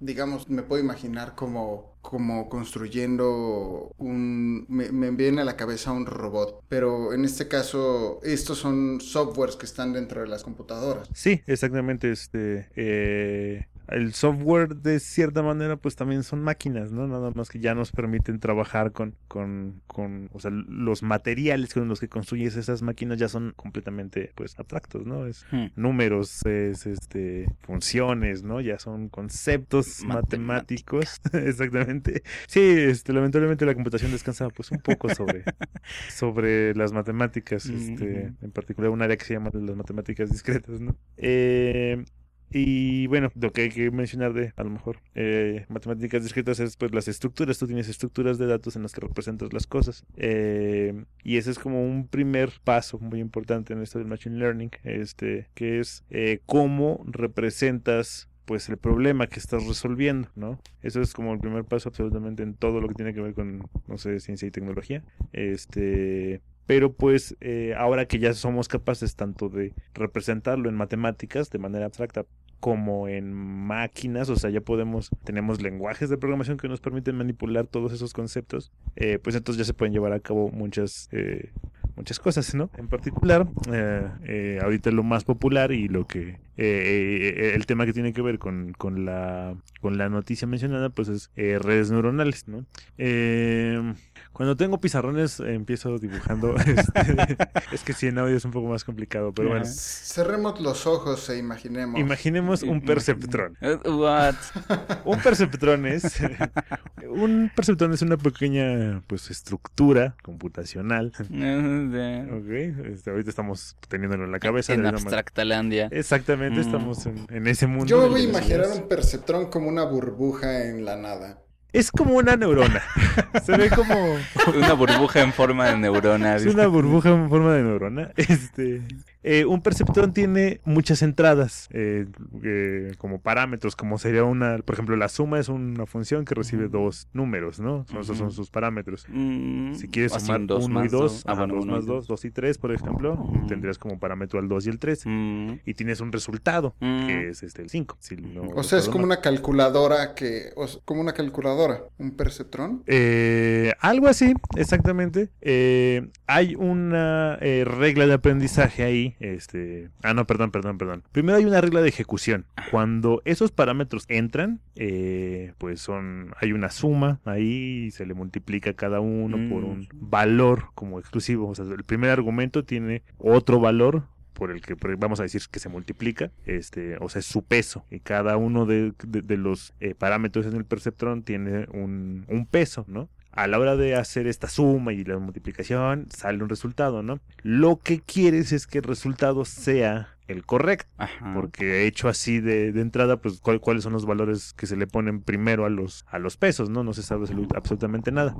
digamos, me puedo imaginar como, como construyendo un... Me, me viene a la cabeza un robot, pero en este caso, estos son softwares que están dentro de las computadoras. Sí, exactamente. Este, eh, el software de cierta manera, pues también son máquinas, ¿no? Nada más que ya nos permiten trabajar con, con, con, o sea, los materiales con los que construyes esas máquinas ya son completamente, pues, abstractos, ¿no? Es Hmm. números, es, este, funciones, ¿no? Ya son conceptos matemáticos, exactamente. Sí, este, lamentablemente la computación descansa, pues, un poco sobre, sobre las matemáticas, este, Ujú. en particular un área que se llama las matemáticas discretas, ¿no? Eh, y bueno, lo que hay que mencionar de, a lo mejor, eh, matemáticas discretas es pues las estructuras. Tú tienes estructuras de datos en las que representas las cosas. Eh, y ese es como un primer paso muy importante en esto del Machine Learning, este, que es eh, cómo representas pues el problema que estás resolviendo, ¿no? Eso es como el primer paso absolutamente en todo lo que tiene que ver con, no sé, ciencia y tecnología. Este, pero pues eh, ahora que ya somos capaces tanto de representarlo en matemáticas de manera abstracta como en máquinas, o sea, ya podemos, tenemos lenguajes de programación que nos permiten manipular todos esos conceptos, eh, pues entonces ya se pueden llevar a cabo muchas, eh, muchas cosas, ¿no? En particular, eh, eh, ahorita lo más popular y lo que eh, eh, el tema que tiene que ver con, con, la, con la noticia mencionada, pues es eh, redes neuronales, ¿no? Eh, cuando tengo pizarrones empiezo dibujando. este, es que si en audio es un poco más complicado, pero bueno. Cerremos los ojos e imaginemos. Imaginemos un perceptrón. What? Un perceptrón es un perceptrón es una pequeña pues estructura computacional. Ok, este, ahorita estamos teniéndolo en la cabeza. en Abstractalandia. Exactamente, Mm. estamos en, en ese mundo. Yo voy a imaginar un perceptrón como una burbuja en la nada. Es como una neurona. Se ve como Una burbuja en forma de neurona. es ¿viste? una burbuja en forma de neurona. Este, eh, un perceptrón tiene muchas entradas eh, eh, como parámetros, como sería una, por ejemplo, la suma es una función que recibe dos números, ¿no? Son- Esos son sus parámetros. Mm, Si quieres así sumar un dos 1 y más 2, dos. Ah, bueno, 2 uno y más 2, 2 y 3, por ejemplo, Mm. tendrías como parámetro al 2 y el 3. Mm, Y tienes un resultado, Mm. que es este el 5. Si no O sea, es como mal. una calculadora que... o como una calculadora. Un perceptrón. Eh, algo así, exactamente. Eh, hay una eh, regla de aprendizaje ahí. Este, ah, no, perdón, perdón, perdón. Primero hay una regla de ejecución. Cuando esos parámetros entran, eh, pues son, hay una suma ahí y se le multiplica cada uno por Mm. un valor como exclusivo. O sea, el primer argumento tiene otro valor por el que vamos a decir que se multiplica, este, o sea, es su peso. Y cada uno de, de- de los eh, parámetros en el perceptrón tiene un, un peso, ¿no? A la hora de hacer esta suma y la multiplicación, sale un resultado, ¿no? Lo que quieres es que el resultado sea el correcto. ajá. Porque hecho así de, de entrada, pues cuál- cuáles son los valores que se le ponen primero a los, a los pesos, ¿no? No se sabe absolu- absolutamente nada.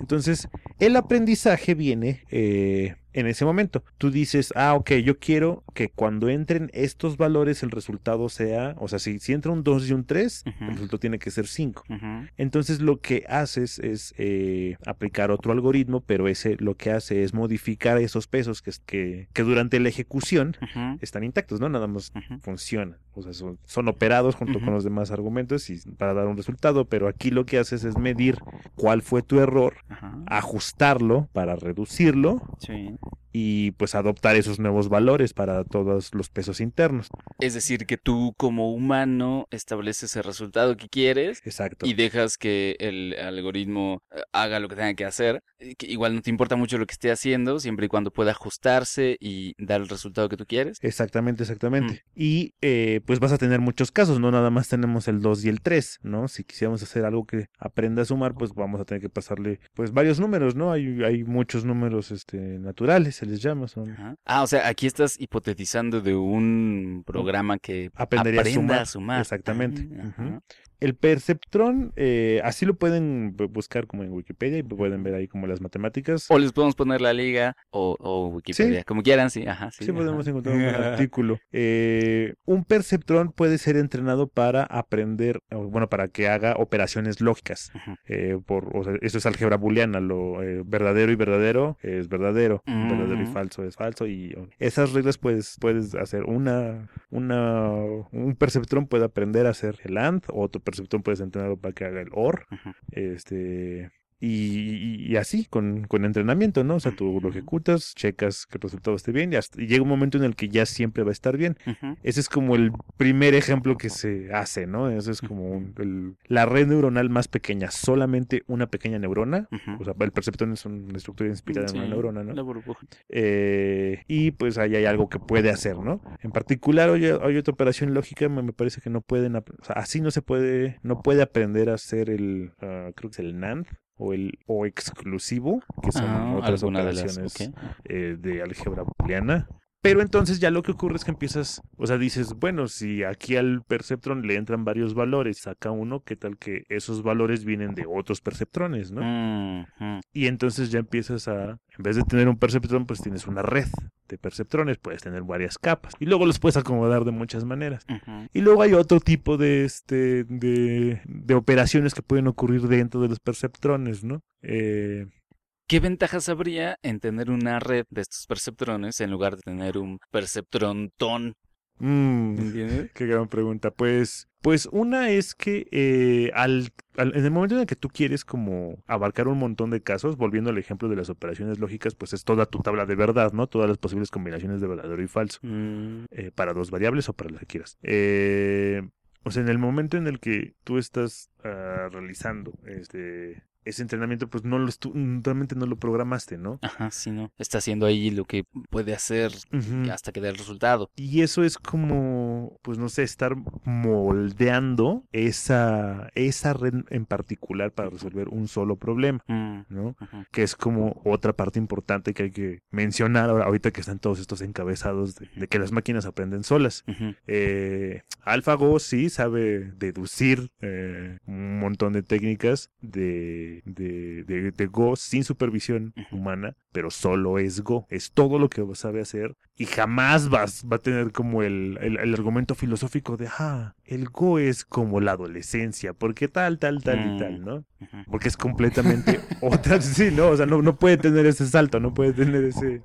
Entonces, el aprendizaje viene eh, en ese momento. Tú dices, ah, ok, yo quiero que cuando entren estos valores el resultado sea, o sea, si, si entra un 2 y un 3, Ujú. el resultado tiene que ser 5. Ujú. Entonces lo que haces es eh, aplicar otro algoritmo, pero ese lo que hace es modificar esos pesos que, que, que durante la ejecución están intactos, ¿no? Nada más Ujú. funcionan. O sea, son, son operados junto con los demás argumentos y para dar un resultado, pero aquí lo que haces es medir cuál fue tu error, Ajá. ajustarlo para reducirlo Sí. y pues adoptar esos nuevos valores para todos los pesos internos. Es decir, que tú como humano estableces el resultado que quieres Exacto. y dejas que el algoritmo eh, haga lo que tenga que hacer. eh, que igual no te importa mucho lo que esté haciendo, siempre y cuando pueda ajustarse y dar el resultado que tú quieres. Exactamente, exactamente. Mm. Y eh, pues vas a tener muchos casos, no nada más tenemos el 2 y el 3, ¿no? Si quisiéramos hacer algo que aprenda a sumar, pues vamos a tener que pasarle pues varios números, ¿no? Hay, hay muchos números este, naturales, se les llama, son... Ajá. Ah, o sea, aquí estás hipotetizando de un programa que Aprendería aprenda a sumar, sumar. exactamente. Ajá. El perceptrón, eh, así lo pueden bu- buscar como en Wikipedia y pueden ver ahí como las matemáticas. O les podemos poner la liga o, o Wikipedia, como quieran, sí. Ajá, sí, Sí, podemos encontrar un artículo. Eh, un perceptrón puede ser entrenado para aprender, bueno, para que haga operaciones lógicas. Eh, por, o sea, eso es álgebra booleana, lo verdadero y verdadero es verdadero, verdadero y Ujú. falso es falso y esas reglas puedes puedes hacer una una un perceptrón puede aprender a hacer el AND, otro perceptrón puedes entrenarlo para que haga el OR, este y, así con, con entrenamiento, ¿no? O sea, tú lo ejecutas, checas que el resultado esté bien y, hasta- y llega un momento en el que ya siempre va a estar bien. Ese es como el primer ejemplo que se hace, ¿no? Eso es como un- el- la red neuronal más pequeña, solamente una pequeña neurona. O sea, el perceptrón es una estructura inspirada en una neurona, La ¿no? burbuja. Eh, y pues ahí hay algo que puede hacer, ¿no? En particular, hay, hay otra operación lógica, me, me parece que no pueden, o sea, así no se puede, no puede aprender a hacer el, ah, creo que es el NAND o el o exclusivo, que son Ah, otras alguna de las, operaciones eh, de álgebra booleana. Pero entonces ya lo que ocurre es que empiezas, o sea, dices, bueno, si aquí al perceptrón le entran varios valores, saca uno, ¿qué tal que esos valores vienen de otros perceptrones, no? Y entonces ya empiezas a, en vez de tener un perceptrón, pues tienes una red de perceptrones, puedes tener varias capas. Y luego los puedes acomodar de muchas maneras. Y luego hay otro tipo de, este, de, de operaciones que pueden ocurrir dentro de los perceptrones, ¿no? Eh, ¿Qué ventajas habría en tener una red de estos perceptrones en lugar de tener un perceptrontón? Mm, ¿Entiendes? qué gran pregunta. Pues, pues una es que eh, al, al- en el momento en el que tú quieres como abarcar un montón de casos, volviendo al ejemplo de las operaciones lógicas, pues es toda tu tabla de verdad, ¿no? Todas las posibles combinaciones de verdadero y falso. Mm, eh, para dos variables o para lo que quieras. Eh, o sea, en el momento en el que tú estás ah, realizando este ese entrenamiento, pues no lo estu- realmente no lo programaste, ¿no? Ajá, sí, ¿no? Está haciendo ahí lo que puede hacer hasta que dé el resultado. Y eso es como, pues no sé, estar moldeando esa, esa red en particular para resolver un solo problema, Mm, ¿no? Que es como otra parte importante que hay que mencionar ahora- ahorita que están todos estos encabezados de, de que las máquinas aprenden solas. Eh, AlphaGo sí sabe deducir eh, un montón de técnicas de, de, de- de Go sin supervisión humana, pero solo es Go. Es todo lo que sabe hacer y jamás vas, va a tener como el, el- el argumento filosófico de, ah, el Go es como la adolescencia, porque tal, tal, tal y Mm. tal, ¿no? Ujú. Porque es completamente otra, sí, ¿no? O sea, no, no puede tener ese salto, no puede tener ese...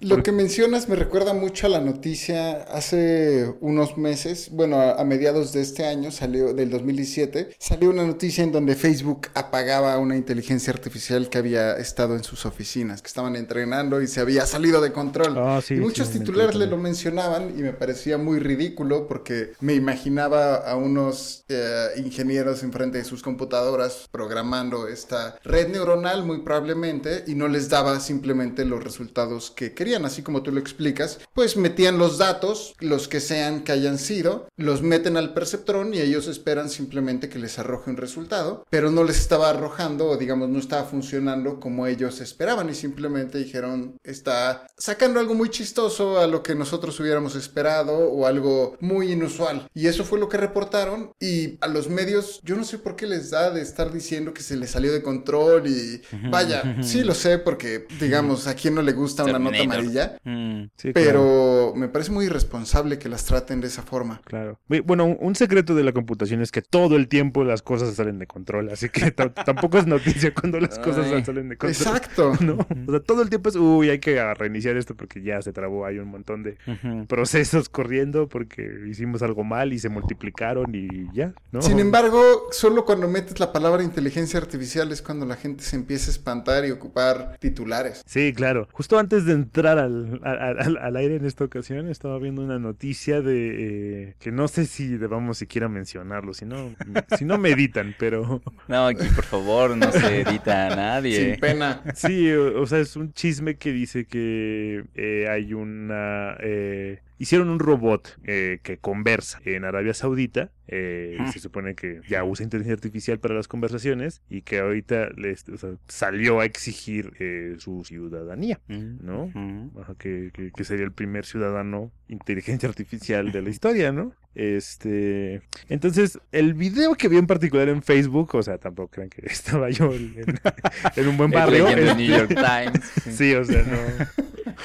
Lo que mencionas me recuerda mucho a la noticia hace unos meses, bueno, a, a mediados de este año, salió del 2017, salió una noticia en donde Facebook apagaba una inteligencia artificial que había estado en sus oficinas, que estaban entrenando y se había salido de control. Ah, sí, y muchos titulares le lo mencionaban y me parecía muy ridículo porque me imaginaba a unos eh, ingenieros enfrente de sus computadoras programando esta red neuronal muy probablemente y no les daba simplemente los resultados que querían, así como tú lo explicas, pues metían los datos, los que sean que hayan sido, los meten al perceptrón y ellos esperan simplemente que les arroje un resultado, pero no les estaba arrojando o digamos no estaba funcionando como ellos esperaban y simplemente dijeron está sacando algo muy chistoso a lo que nosotros hubiéramos esperado o algo muy inusual y eso fue lo que reportaron y a los medios yo no sé por qué les da de estar diciendo que se les salió de control y vaya, sí lo sé porque digamos a quién no le gusta una nota amarilla, Mm, Sí, claro. pero me parece muy irresponsable que las traten de esa forma. Claro. Bueno, un- secreto de la computación es que todo el tiempo las cosas salen de control, así que ta- tampoco es noticia cuando las cosas Ay. salen de control. Exacto. ¿no? O sea, todo el tiempo es, uy, hay que reiniciar esto porque ya se trabó, hay un montón de procesos corriendo porque hicimos algo mal y se multiplicaron y ya, ¿no? Sin embargo, solo cuando metes la palabra inteligencia artificial es cuando la gente se empieza a espantar y ocupar titulares. Sí, claro. Justo antes de entrar al, al- al- al aire en esta ocasión, estaba viendo una noticia de eh, que no sé si debamos siquiera mencionarlo, si no, si no me editan, pero No, aquí por favor, no se edita a nadie. Sin pena. Sí, o, o sea, es un chisme que dice que eh, hay una... eh, hicieron un robot eh, que conversa en Arabia Saudita. eh, Ah. se supone que ya usa inteligencia artificial para las conversaciones y que ahorita les, o sea, salió a exigir eh, su ciudadanía. Mm, ¿no? Ajá, que, que- que sería el primer ciudadano inteligencia artificial de la historia, ¿no? Este, entonces, el video que vi en particular en Facebook, o sea, tampoco crean que estaba yo en, en un buen barrio. El New este, York Times. Sí, o sea, no.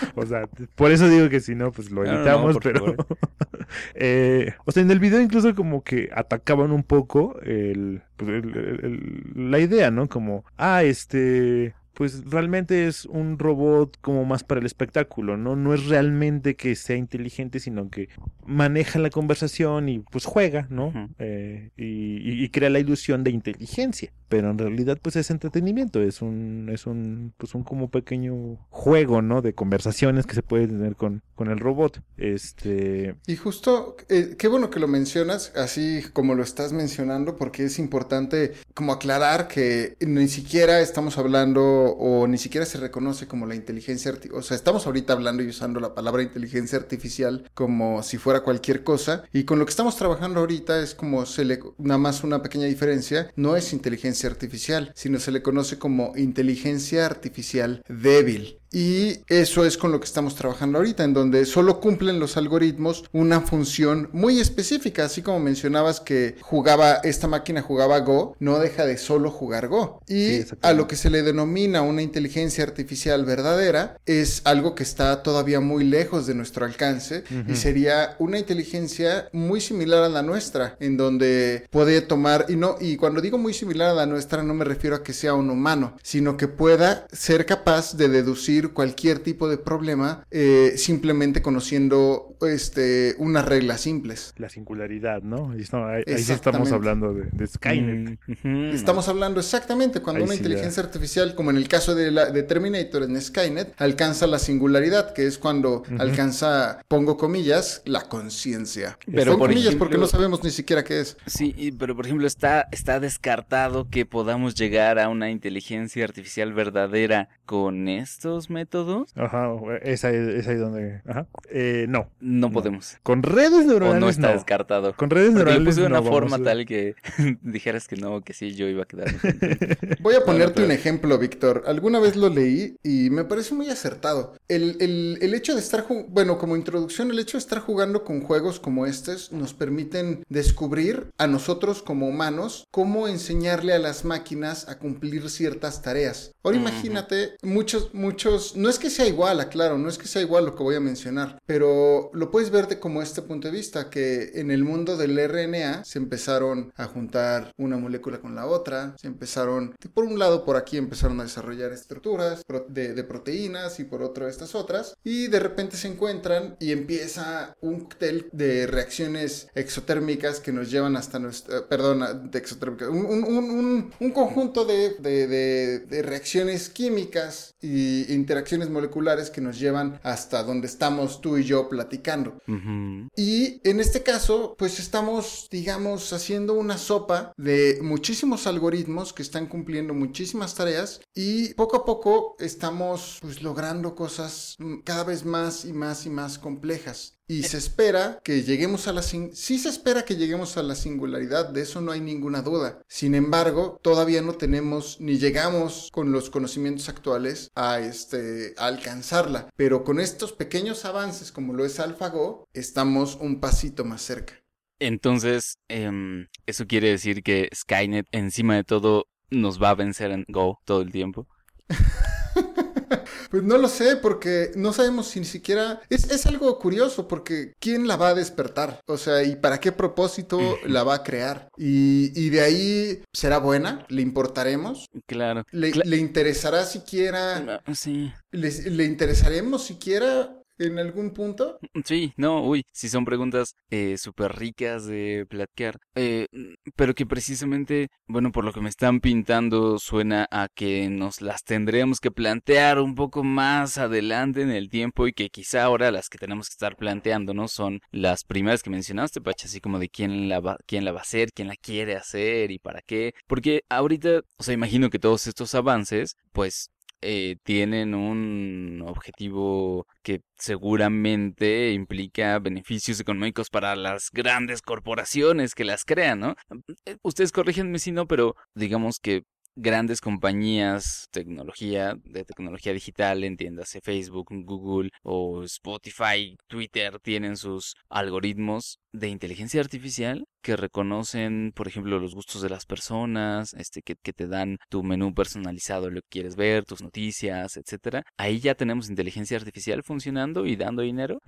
O sea, por eso digo que si no, pues lo No, no, no, editamos, por pero. eh, o sea, en el video incluso como que atacaban un poco el, pues, el- la idea, ¿no? Como, ah, este. Pues realmente es un robot como más para el espectáculo, ¿no? No es realmente que sea inteligente, sino que maneja la conversación y pues juega, ¿no? Eh, y, y- y crea la ilusión de inteligencia. Pero en realidad pues es entretenimiento, es un, es un, pues un como pequeño juego, ¿no? De conversaciones que se puede tener con, con el robot. Este, Y justo, eh, qué bueno que lo mencionas, así como lo estás mencionando, porque es importante como aclarar que ni siquiera estamos hablando o ni siquiera se reconoce como la inteligencia artificial, o sea, estamos ahorita hablando y usando la palabra inteligencia artificial como si fuera cualquier cosa, y con lo que estamos trabajando ahorita es como se le, nada más una pequeña diferencia, no es inteligencia artificial, sino se le conoce como inteligencia artificial débil. Y eso es con lo que estamos trabajando ahorita, en donde solo cumplen los algoritmos una función muy específica, así como mencionabas que jugaba, esta máquina jugaba Go, no deja de solo jugar Go. Y a lo que se le denomina una inteligencia artificial verdadera es algo que está todavía muy lejos de nuestro alcance y sería una inteligencia muy similar a la nuestra, en donde puede tomar, y no, y cuando digo muy similar a la nuestra, no me refiero a que sea un humano, sino que pueda ser capaz de deducir resolver cualquier tipo de problema eh, simplemente conociendo este, unas reglas simples. La singularidad, ¿no? Ahí, ahí sí estamos hablando de, de Skynet. Mm. Estamos hablando exactamente cuando Ahí una sí ya. inteligencia artificial, como en el caso de, la, de Terminator en Skynet, alcanza la singularidad, que es cuando alcanza, pongo comillas, la conciencia. Pero, por comillas ejemplo- porque no sabemos ni siquiera qué es. Sí, y- pero por ejemplo, está, está descartado que podamos llegar a una inteligencia artificial verdadera con estos métodos. Ajá, es ahí, es ahí donde... Ajá. Eh, no, No, No. podemos. con redes O neuronales no está no. descartado. Con redes Porque neuronales puse de una no forma a- tal que dijeras que no, que sí, yo iba a quedar. Voy a ponerte un ejemplo, Víctor. Alguna vez lo leí y me parece muy acertado. El, el- el hecho de estar, bueno, como introducción, el hecho de estar jugando con juegos como estos nos permiten descubrir a nosotros como humanos cómo enseñarle a las máquinas a cumplir ciertas tareas. Ahora imagínate, muchos, muchos, no es que sea igual, aclaro, no es que sea igual lo que voy a mencionar, pero lo puedes ver de como este punto de vista, que en el mundo del RNA se empezaron a juntar una molécula con la otra, se empezaron, por un lado por aquí empezaron a desarrollar estructuras de, proteínas y por otro estas otras, y de repente se encuentran y empieza un cóctel de reacciones exotérmicas que nos llevan hasta nuestra, perdón, de exotérmicas, un, un- un- un- un conjunto de, de- de- de reacciones químicas y interacciones moleculares que nos llevan hasta donde estamos tú y yo platicando. Y en este caso, pues estamos, digamos, haciendo una sopa de muchísimos algoritmos que están cumpliendo muchísimas tareas y poco a poco estamos pues logrando cosas cada vez más y más y más complejas. Y se espera que lleguemos a la sí se espera que lleguemos a la singularidad, de eso no hay ninguna duda. Sin embargo, todavía no tenemos ni llegamos con los conocimientos actuales a este a alcanzarla, pero con estos pequeños avances como lo es AlphaGo, estamos un pasito más cerca. Entonces, em, eso quiere decir que Skynet, encima de todo, nos va a vencer en Go todo el tiempo. Pues no lo sé, porque no sabemos si ni siquiera. Es, es algo curioso, porque ¿quién la va a despertar? O sea, ¿y para qué propósito la va a crear? Y, y de ahí, ¿será buena? ¿Le importaremos? Claro. ¿Le, Cla- le interesará siquiera? Ah, Sí, ¿Le, le interesaremos siquiera en algún punto? sí, no, uy, sí son preguntas eh, súper ricas de platicar, eh, pero que precisamente, bueno, por lo que me están pintando, suena a que nos las tendremos que plantear un poco más adelante en el tiempo y que quizá ahora las que tenemos que estar planteando, ¿no? Son las primeras que mencionaste, Pacha, así como de quién la va, quién la va a hacer, quién la quiere hacer y para qué, porque ahorita, o sea, imagino que todos estos avances, pues eh, tienen un objetivo que seguramente implica beneficios económicos para las grandes corporaciones que las crean, ¿no? Eh, Ustedes corríjanme si no, pero digamos que grandes compañías, tecnología, de tecnología digital, entiéndase Facebook, Google o Spotify, Twitter, tienen sus algoritmos de inteligencia artificial que reconocen, por ejemplo, los gustos de las personas, este, que, que te dan tu menú personalizado, lo que quieres ver, tus noticias, etcétera. Ahí ya tenemos inteligencia artificial funcionando y dando dinero.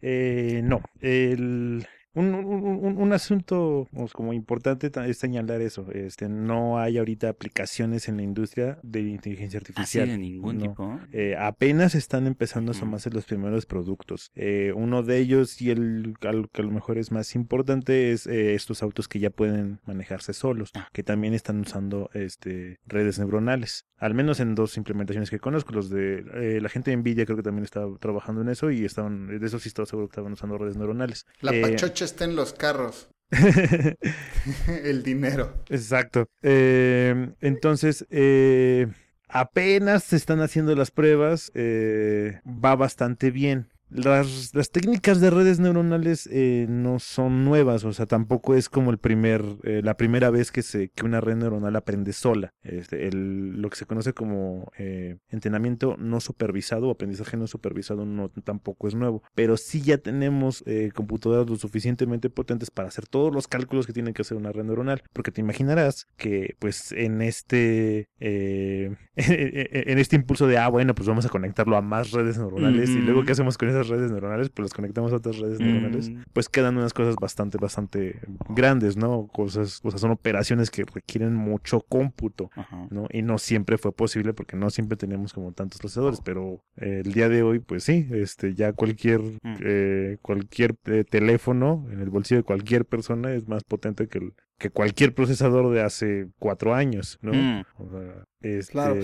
Eh, no, el, un, un- un- un asunto pues, como importante ta- es señalar eso. Este, no hay ahorita aplicaciones en la industria de inteligencia Así artificial. de ningún no. tipo. Eh, apenas están empezando a asomarse los primeros productos. Eh, uno de ellos y el al- que a lo mejor es más importante es eh, estos autos que ya pueden manejarse solos, Ah. que también están usando este redes neuronales. Al menos en dos implementaciones que conozco, los de eh, la gente de Nvidia creo que también estaba trabajando en eso y estaban de eso sí estaba seguro que estaban usando redes neuronales. La Eh, pachocha está en los carros. El dinero. Exacto. Eh, entonces, eh, apenas se están haciendo las pruebas, eh, va bastante bien. Las, las técnicas de redes neuronales eh, no son nuevas, o sea, tampoco es como el primer, eh, la primera vez que se, que una red neuronal aprende sola. Este, el, lo que se conoce como eh, entrenamiento no supervisado o aprendizaje no supervisado no tampoco es nuevo, pero sí ya tenemos eh, computadoras lo suficientemente potentes para hacer todos los cálculos que tiene que hacer una red neuronal, porque te imaginarás que pues en este eh, en este impulso de ah bueno pues vamos a conectarlo a más redes neuronales y luego qué hacemos con esas esas redes neuronales, pues las conectamos a otras redes neuronales, Mm. pues quedan unas cosas bastante, bastante grandes, ¿no? Cosas, o sea, son operaciones que requieren mucho cómputo. Ajá. ¿no? Y no siempre fue posible porque no siempre teníamos como tantos procesadores, pero eh, el día de hoy, pues sí, este, ya cualquier, Mm. eh, cualquier eh, teléfono en el bolsillo de cualquier persona es más potente que, el- que cualquier procesador de hace cuatro años, ¿no? Mm. O sea, este, Claro.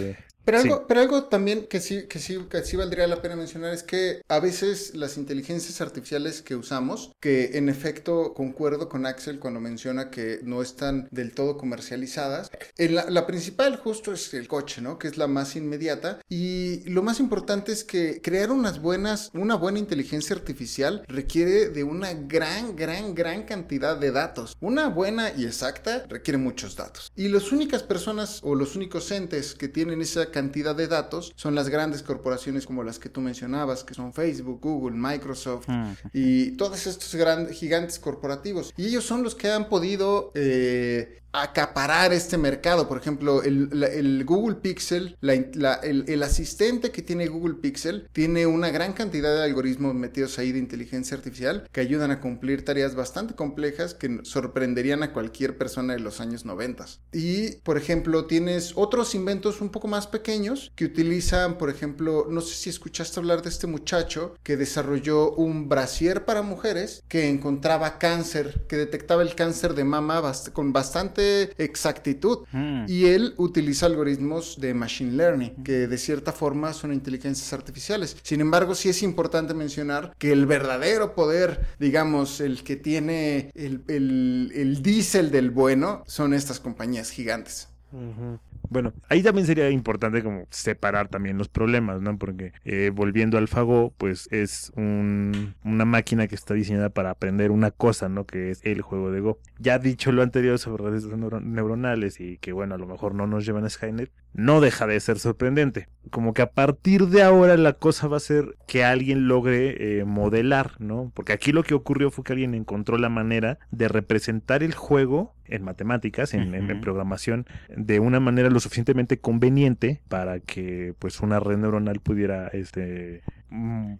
Pero Sí. algo, pero algo también que sí, que sí, que sí valdría la pena mencionar es que a veces las inteligencias artificiales que usamos, que en efecto concuerdo con Axel cuando menciona que no están del todo comercializadas, en la, la principal justo es el coche, ¿no? Que es la más inmediata. Y lo más importante es que crear unas buenas, una buena inteligencia artificial requiere de una gran, gran, gran cantidad de datos. Una buena y exacta requiere muchos datos. Y las únicas personas o los únicos que tienen esa cantidad de datos son las grandes corporaciones como las que tú mencionabas, que son Facebook, Google, Microsoft Mm. y todos estos grandes gigantes corporativos. Y ellos son los que han podido eh, acaparar este mercado. Por ejemplo, el, la- el Google Pixel, la in- la- el, el asistente que tiene Google Pixel, tiene una gran cantidad de algoritmos metidos ahí de inteligencia artificial que ayudan a cumplir tareas bastante complejas que sorprenderían a cualquier persona de los años 90. Y, por ejemplo, tienes otros inventos un poco más pequeños que utilizan, por ejemplo, no sé si escuchaste hablar de este muchacho que desarrolló un brasier para mujeres que encontraba cáncer, que detectaba el cáncer de mama bast- con bastante exactitud. Mm. Y él utiliza algoritmos de machine learning, que de cierta forma son inteligencias artificiales. Sin embargo, sí es importante mencionar que el verdadero poder, digamos, el que tiene el, el, el diésel del bueno, son estas compañías gigantes. Ujú. Bueno, ahí también sería importante como separar también los problemas, ¿no? Porque eh, volviendo al Fago, pues es un- una máquina que está diseñada para aprender una cosa, ¿no? Que es el juego de Go. Ya dicho lo anterior sobre redes neuro- neuronales y que, bueno, a lo mejor no nos llevan a Skynet, no deja de ser sorprendente. Como que a partir de ahora la cosa va a ser que alguien logre eh, modelar, ¿no? Porque aquí lo que ocurrió fue que alguien encontró la manera de representar el juego en matemáticas, en, en- programación, de una manera lo suficientemente conveniente para que pues una red neuronal pudiera este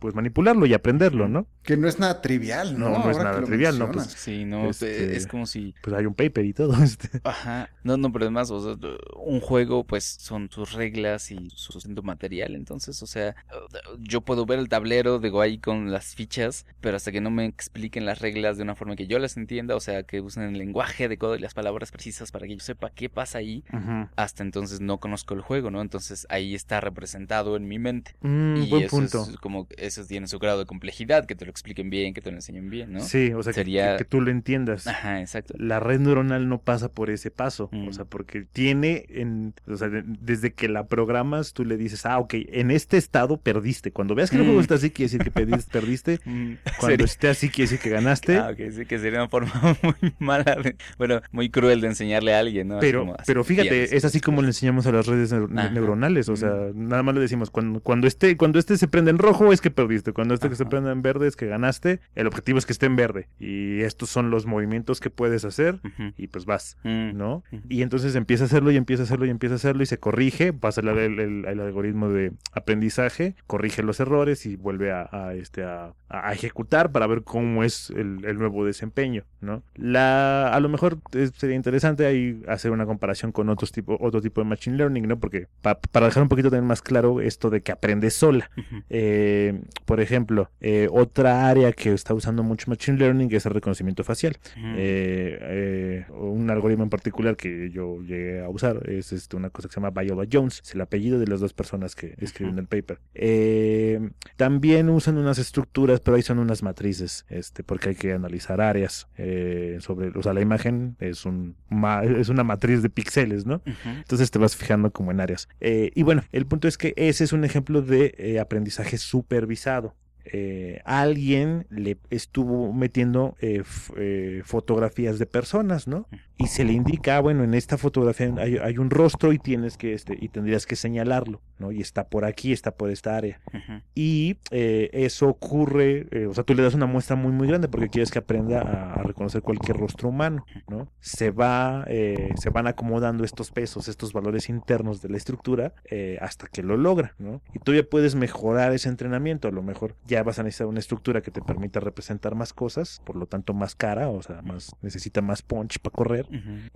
pues manipularlo y aprenderlo, ¿no? Que no es nada trivial, ¿no? No, no es nada trivial, ¿no? Sí, no, Este- es como si Pues hay un paper y todo. Este. Ajá, no, no, pero además, o sea, un juego, pues son sus reglas y su sustento material. Entonces, o sea, yo puedo ver el tablero de ahí con las fichas, pero hasta que no me expliquen las reglas de una forma que yo las entienda, o sea, que usen el lenguaje adecuado y las palabras precisas para que yo sepa qué pasa ahí, hasta entonces no conozco el juego, ¿no? Entonces ahí está representado en mi mente. Mm, y buen eso punto. es como, eso tiene su grado de complejidad, que te lo expliquen bien, que te lo enseñen bien, ¿no? Sí, o sea, que- Sería- que, que tú lo entiendas. Ajá, exacto. La red neuronal no pasa por ese paso, Mm. o sea, porque tiene, en, o sea, de- desde que la programas, tú le dices, ah, ok, en este estado perdiste. Cuando veas que el Mm. juego está así, quiere decir que perdiste. Cuando Sería- esté así, quiere decir que ganaste. Ah, ok, sí, que sería una forma muy mala, de- bueno, muy cruel de enseñarle a alguien, ¿no? Pero, como, pero fíjate, es así como le enseñamos a las redes neur- Ajá. neuronales. O sea, Mm. nada más le decimos, cuando, cuando esté, cuando este se prende en rojo es que perdiste. Cuando este que se prenda en verde es que ganaste. El objetivo es que esté en verde. Y estos son los movimientos que puedes hacer. Y pues vas, Mm. ¿no? Y entonces empieza a hacerlo y empieza a hacerlo y empieza a hacerlo y se corrige, pasa el, el- el- algoritmo de aprendizaje, corrige los errores y vuelve a, a, este, a, a ejecutar para ver cómo es el, el nuevo desempeño, ¿no? La, a lo mejor eh, sería interesante ahí hacer una comparación con otros tipo, otro tipo de machine learning, ¿no? Porque pa- para dejar un poquito también más claro esto de que aprende sola. Ujú. Eh, por ejemplo, eh, otra área que está usando mucho machine learning es el reconocimiento facial. Eh, eh, un algoritmo en particular que yo llegué a usar es este, una cosa que se llama Viola Jones, es el apellido de las dos personas que escriben el paper. También usan unas estructuras, pero ahí son unas matrices, este, porque hay que analizar áreas sobre, o sea, la imagen es un es una matriz de píxeles, ¿no? Entonces te vas fijando como en áreas. Y bueno, el punto es que ese es un ejemplo de aprendizaje supervisado. Eh, alguien le estuvo metiendo eh, eh, fotografías de personas, ¿no? Y se le indica, bueno, en esta fotografía hay, hay un rostro y tienes que, este, y tendrías que señalarlo, ¿no? Y está por aquí, está por esta área. Y eso ocurre, o sea, tú le das una muestra muy, muy grande porque quieres que aprenda a, a reconocer cualquier rostro humano, ¿no? Se va, se van acomodando estos pesos, estos valores internos de la estructura hasta que lo logra, ¿no? Y tú ya puedes mejorar ese entrenamiento, a lo mejor ya ya vas a necesitar una estructura que te permita representar más cosas, por lo tanto más cara, o sea, más necesita más punch para correr.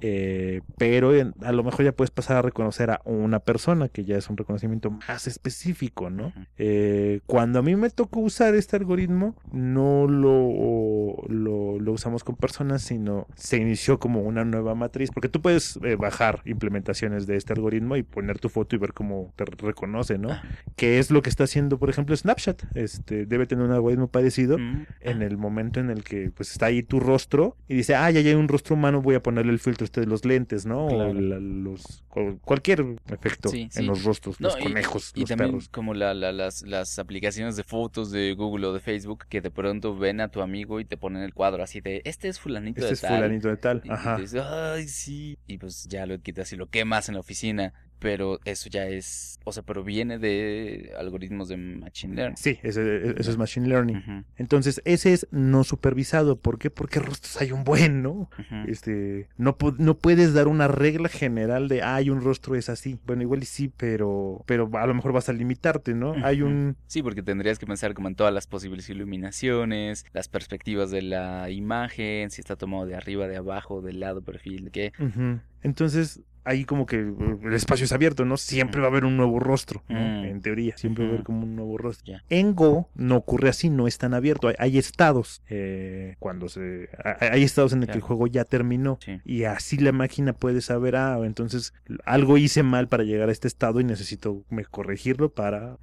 Eh, pero en- a lo mejor ya puedes pasar a reconocer a una persona, que ya es un reconocimiento más específico, ¿no? Eh, cuando a mí me tocó usar este algoritmo, no lo, lo, lo usamos con personas, sino se inició como una nueva matriz, porque tú puedes eh, bajar implementaciones de este algoritmo y poner tu foto y ver cómo te reconoce, ¿no? Ah. Que es lo que está haciendo, por ejemplo, Snapchat. Este, debe tener un algoritmo parecido Mm. en el momento en el que pues está ahí tu rostro y dice, ah, ya hay un rostro humano, voy a ponerle el filtro este de los lentes, ¿no? Claro. O la- los cual- cualquier efecto Sí, en los rostros, No, los y- conejos, Y los también perros. como la, la- las, las aplicaciones de fotos de Google o de Facebook que de pronto ven a tu amigo y te ponen el cuadro así de, este es fulanito Este de es tal. fulanito de tal, Y ajá. dices, ay, sí. Y pues ya lo quitas y lo quemas en la oficina. Pero eso ya es, o sea, pero viene de algoritmos de Machine Learning. Sí, ese- eso es Machine Learning. Entonces, ese es no supervisado. ¿Por qué? Porque rostros hay un buen, ¿no? Este, no, no puedes dar una regla general de, "Ah, hay un rostro es así. Bueno, igual y sí, pero, pero a lo mejor vas a limitarte, ¿no? Hay un, Sí, porque tendrías que pensar como en todas las posibles iluminaciones, las perspectivas de la imagen, si está tomado de arriba, de abajo, del lado, perfil, qué. Ujú. Entonces, ahí como que uh, el espacio es abierto, ¿no? Siempre va a haber un nuevo rostro, ¿no? Mm. En teoría, siempre va a haber como un nuevo rostro. En Go no ocurre así, no es tan abierto. Hay, hay estados eh, cuando se... hay- Hay estados en el que el juego ya terminó. Sí. Y así la máquina puede saber, ah, entonces algo hice mal para llegar a este estado y necesito me corregirlo para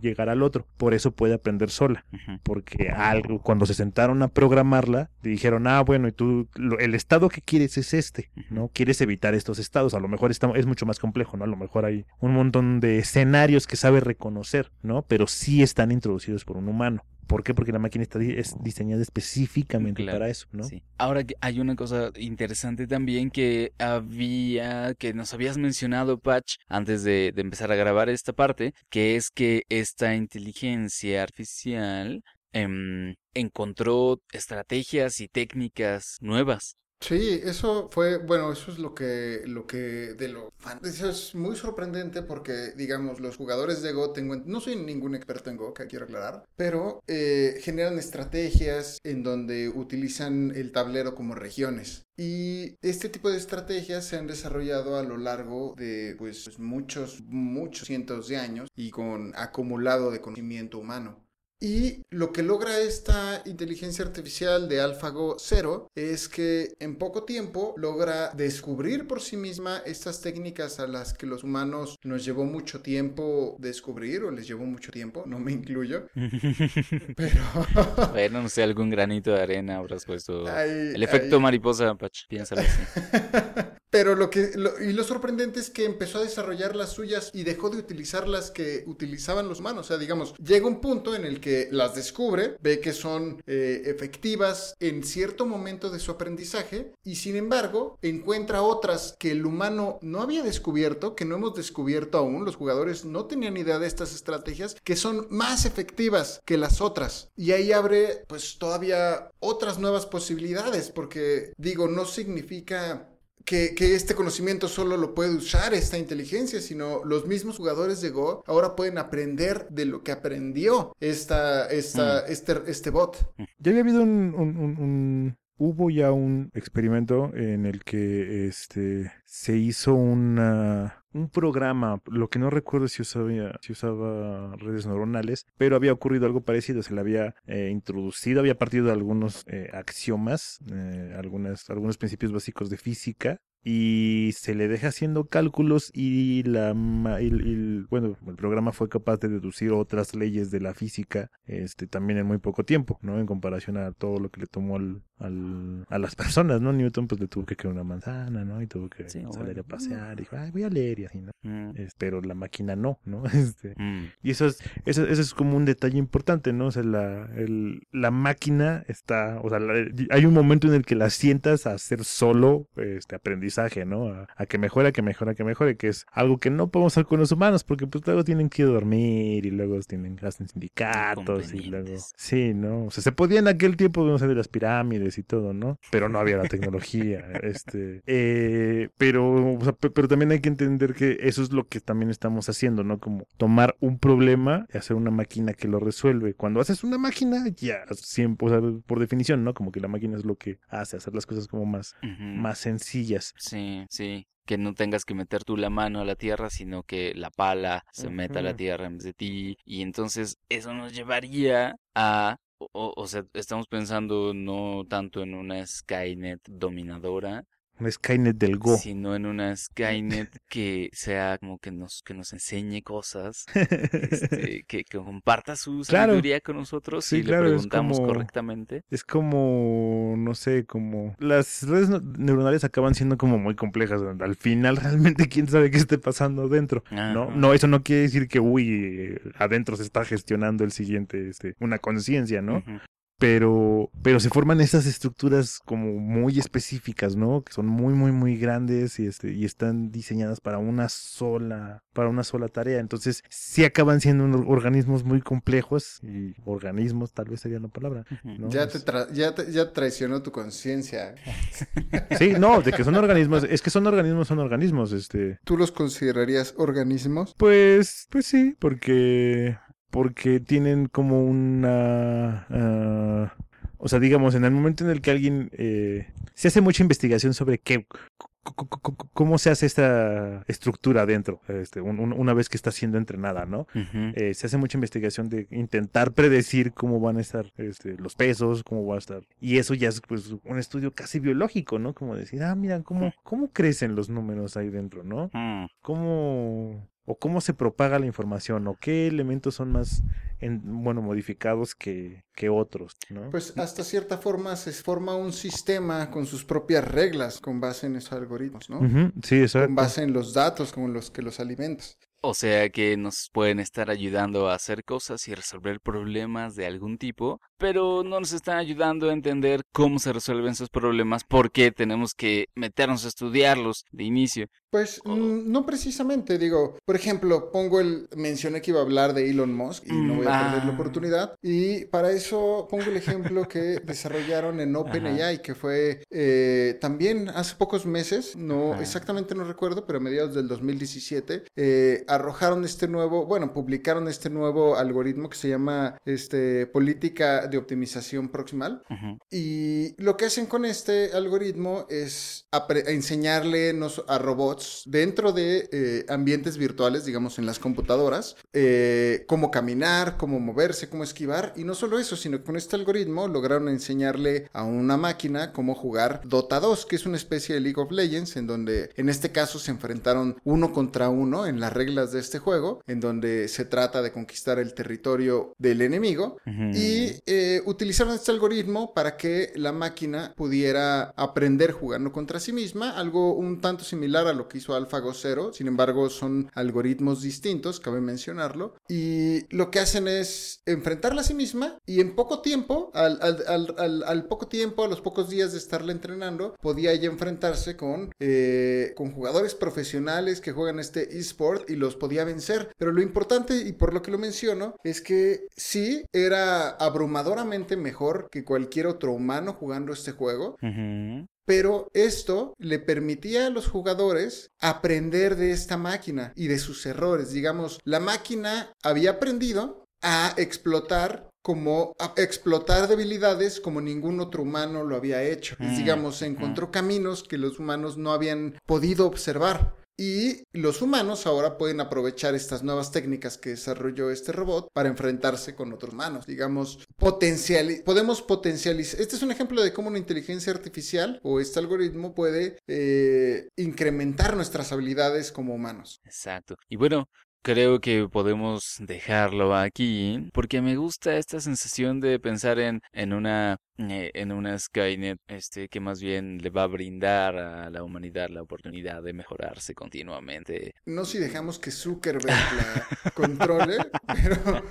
llegar al otro. Por eso puede aprender sola porque algo cuando se sentaron a programarla dijeron ah bueno y tú lo- el estado que quieres es este no quieres evitar estos estados a lo mejor está, es mucho más complejo no a lo mejor hay un montón de escenarios que sabe reconocer no pero sí están introducidos por un humano ¿Por qué? Porque la máquina está di- es diseñada específicamente Claro, para eso, ¿no? Sí. Ahora hay una cosa interesante también que había, que nos habías mencionado, Patch, antes de, de empezar a grabar esta parte, que es que esta inteligencia artificial em, encontró estrategias y técnicas nuevas. Sí, eso fue, bueno, eso es lo que, lo que, de lo, eso es muy sorprendente porque, digamos, los jugadores de Go, tengo, en- no soy ningún experto en Go, que quiero aclarar, pero eh, generan estrategias en donde utilizan el tablero como regiones. Y este tipo de estrategias se han desarrollado a lo largo de, pues, muchos, muchos cientos de años y con acumulado de conocimiento humano. Y lo que logra esta inteligencia artificial de AlphaGo 0 es que en poco tiempo logra descubrir por sí misma estas técnicas a las que los humanos nos llevó mucho tiempo descubrir o les llevó mucho tiempo, no me incluyo, pero... bueno, no sé, algún granito de arena habrás puesto. Ay, El efecto ay. mariposa, Patch, piénsalo así. Pero lo que lo- y lo sorprendente es que empezó a desarrollar las suyas y dejó de utilizar las que utilizaban los humanos. O sea, digamos, llega un punto en el que las descubre, ve que son eh, efectivas en cierto momento de su aprendizaje y sin embargo encuentra otras que el humano no había descubierto, que no hemos descubierto aún. Los jugadores no tenían idea de estas estrategias que son más efectivas que las otras. Y ahí abre pues todavía otras nuevas posibilidades porque digo, no significa que, que este conocimiento solo lo puede usar esta inteligencia, sino los mismos jugadores de Go ahora pueden aprender de lo que aprendió esta, esta, este, este bot. Ya había habido un- un- un- hubo ya un experimento en el que este se hizo una un programa, lo que no recuerdo si usaba, si usaba redes neuronales, pero había ocurrido algo parecido, se le había eh, introducido, había partido de algunos eh, axiomas, eh, algunas, algunos principios básicos de física, y se le deja haciendo cálculos y la y- y- bueno el programa fue capaz de deducir otras leyes de la física este también en muy poco tiempo no en comparación a todo lo que le tomó al, al- a las personas no Newton pues le tuvo que crear una manzana no y tuvo que Sí, salir bueno. a pasear y dijo ay voy a leer y así no Mm, pero la máquina no no este mm, y eso es, eso, eso es como un detalle importante, ¿no? O sea, la, el- la máquina está, o sea, la- hay un momento en el que la sientas a hacer solo este aprendizaje aprendizaje, ¿no? A, a que mejore, a que mejore, a que mejore, que es algo que no podemos hacer con los humanos, porque pues luego tienen que ir a dormir y luego tienen, hacen sindicatos y luego... Sí, ¿no? O sea, se podía en aquel tiempo, no sé, de las pirámides y todo, ¿no? Pero no había la tecnología, este... eh, pero, o sea, pe- pero también hay que entender que eso es lo que también estamos haciendo, ¿no? Como tomar un problema y hacer una máquina que lo resuelve. Cuando haces una máquina, ya, siempre, o sea, por definición, ¿no? Como que la máquina es lo que hace, hacer las cosas como más, más sencillas. Sí, sí. Que no tengas que meter tú la mano a la tierra, sino que la pala se meta a la tierra en vez de ti. Y entonces eso nos llevaría a... O, o- o sea, estamos pensando no tanto en una Skynet dominadora, Un Skynet del Go. sino en una Skynet que sea como que nos, que nos enseñe cosas, este, que, que comparta su Claro. sabiduría con nosotros Sí, y claro, le es preguntamos como- correctamente. Es como, no sé, como las redes neuronales acaban siendo como muy complejas. Al final realmente quién sabe qué esté pasando dentro. No, no, eso no quiere decir que, uy, adentro se está gestionando el siguiente, este, una conciencia, ¿no? Ujú. Pero, pero se forman estas estructuras como muy específicas, ¿no? Que son muy, muy, muy grandes y, este, y están diseñadas para una sola, para una sola tarea. Entonces, sí acaban siendo unos organismos muy complejos y organismos, tal vez sería la palabra. Ya Es- te, tra- ya te- ya traicionó tu conciencia. Sí, no, de que son organismos, es que son organismos, son organismos, este. ¿Tú los considerarías organismos? Pues, pues sí, porque, porque tienen como una, ah, o sea, digamos, en el momento en el que alguien eh, se hace mucha investigación sobre qué, cómo se hace esta estructura dentro, este, un- un- una vez que está siendo entrenada, ¿no? Eh, se hace mucha investigación de intentar predecir cómo van a estar este, los pesos, cómo va a estar. Y eso ya es pues un estudio casi biológico, ¿no? Como decir, ah, mira, cómo, cómo crecen los números ahí dentro, ¿no? Mm. ¿Cómo, o cómo se propaga la información? ¿O qué elementos son más, en, bueno, modificados que, que otros, ¿no? Pues hasta cierta forma se forma un sistema con sus propias reglas con base en esos algoritmos, ¿no? Sí, exacto. Con base en los datos con los que los alimentas. O sea que nos pueden estar ayudando a hacer cosas y resolver problemas de algún tipo, pero no nos están ayudando a entender cómo se resuelven esos problemas porque tenemos que meternos a estudiarlos de inicio. Pues mm, no precisamente, digo, por ejemplo, pongo el, mencioné que iba a hablar de Elon Musk y no voy a perder la Ah. oportunidad. Y para eso pongo el ejemplo que desarrollaron en OpenAI, que fue eh, también hace pocos meses, no Ajá. exactamente no recuerdo, pero a mediados del 2017, eh, arrojaron este nuevo, bueno, publicaron este nuevo algoritmo que se llama este, política de optimización proximal. Y lo que hacen con este algoritmo es enseñarle a robots dentro de eh, ambientes virtuales, digamos en las computadoras, eh, cómo caminar, cómo moverse, cómo esquivar. Y no solo eso, sino que con este algoritmo lograron enseñarle a una máquina cómo jugar Dota 2, que es una especie de League of Legends, en donde en este caso se enfrentaron uno contra uno en las reglas de este juego, en donde se trata de conquistar el territorio del enemigo. Ujú. Y eh, utilizaron este algoritmo para que la máquina pudiera aprender jugando contra sí misma, algo un tanto similar a lo que hizo AlphaGo Zero. Sin embargo, son algoritmos distintos, cabe mencionarlo. Y lo que hacen es enfrentarla a sí misma y en poco tiempo, al, al- al- al- al poco tiempo, a los pocos días de estarla entrenando, podía ella enfrentarse con, eh, con jugadores profesionales que juegan este eSport y los podía vencer. Pero lo importante, y por lo que lo menciono, es que sí era abrumadoramente mejor que cualquier otro humano jugando este juego. Pero esto le permitía a los jugadores aprender de esta máquina y de sus errores. Digamos, la máquina había aprendido a explotar como a explotar debilidades como ningún otro humano lo había hecho. Mm, digamos, se encontró caminos que los humanos no habían podido observar. Y los humanos ahora pueden aprovechar estas nuevas técnicas que desarrolló este robot para enfrentarse con otros humanos. Digamos, potenciali podemos potencializar. Este es un ejemplo de cómo una inteligencia artificial o este algoritmo puede eh, incrementar nuestras habilidades como humanos. Exacto. Y bueno, creo que podemos dejarlo aquí porque me gusta esta sensación de pensar en, en una eh, en una Skynet este que más bien le va a brindar a la humanidad la oportunidad de mejorarse continuamente. No si dejamos que Zuckerberg la controle, pero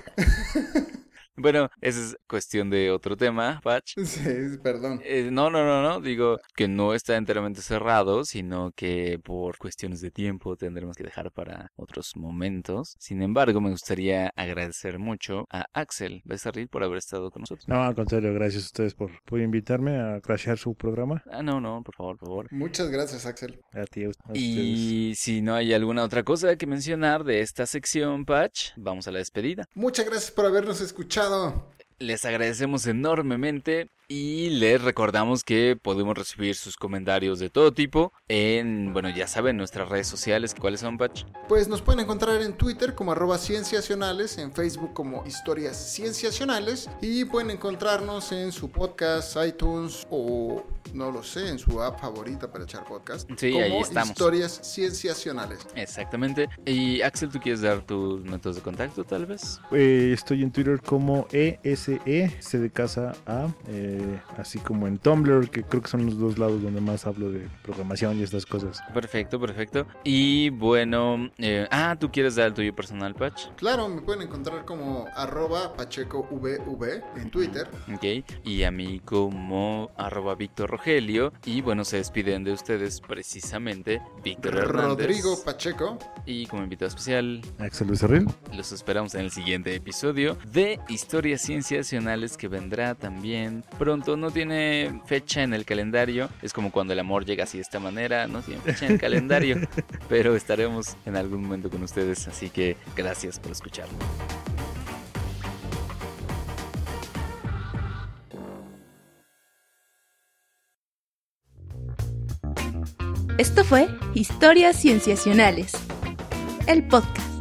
Bueno, esa es cuestión de otro tema, Patch. Sí, perdón. Eh, no, no, no, no, digo que no está enteramente cerrado, sino que por cuestiones de tiempo tendremos que dejar para otros momentos. Sin embargo, me gustaría agradecer mucho a Axel Becerril por haber estado con nosotros. No, al contrario, gracias a ustedes por, por invitarme a crashear su programa. Ah, no, no, por favor, por favor. Muchas gracias, Axel. A ti, a ustedes. Y si no hay alguna otra cosa que mencionar de esta sección, Patch, vamos a la despedida. Muchas gracias por habernos escuchado. Les agradecemos enormemente y les recordamos que podemos recibir sus comentarios de todo tipo en, bueno, ya saben, nuestras redes sociales. ¿Cuáles son, Patch? Pues nos pueden encontrar en Twitter como arroba cienciacionales, en Facebook como historias cienciacionales y pueden encontrarnos en su podcast, iTunes o no lo sé, en su app favorita para echar podcast. Sí, como ahí estamos. Historias cienciacionales. Exactamente. Y Axel, ¿tú quieres dar tus métodos de contacto, tal vez? Eh, estoy en Twitter como ESE, C de casa A, eh, así como en Tumblr, que creo que son los dos lados donde más hablo de programación y estas cosas. Perfecto, perfecto. Y bueno, eh, ah, ¿tú quieres dar el tuyo personal, Patch? Claro, me pueden encontrar como arroba pachecovv en Twitter. Ok. Y a mí como arroba Víctor Rogelio. Y bueno, se despiden de ustedes precisamente Víctor Hernández. Rodrigo Pacheco. Y como invitado especial, Axel Becerril. los esperamos en el siguiente episodio de Historias Cienciacionales que vendrá también pronto. No tiene fecha en el calendario. Es como cuando el amor llega así de esta manera. No tiene fecha en el calendario. Pero estaremos en algún momento con ustedes. Así que gracias por escucharlo. Esto fue Historias Cienciacionales, el podcast.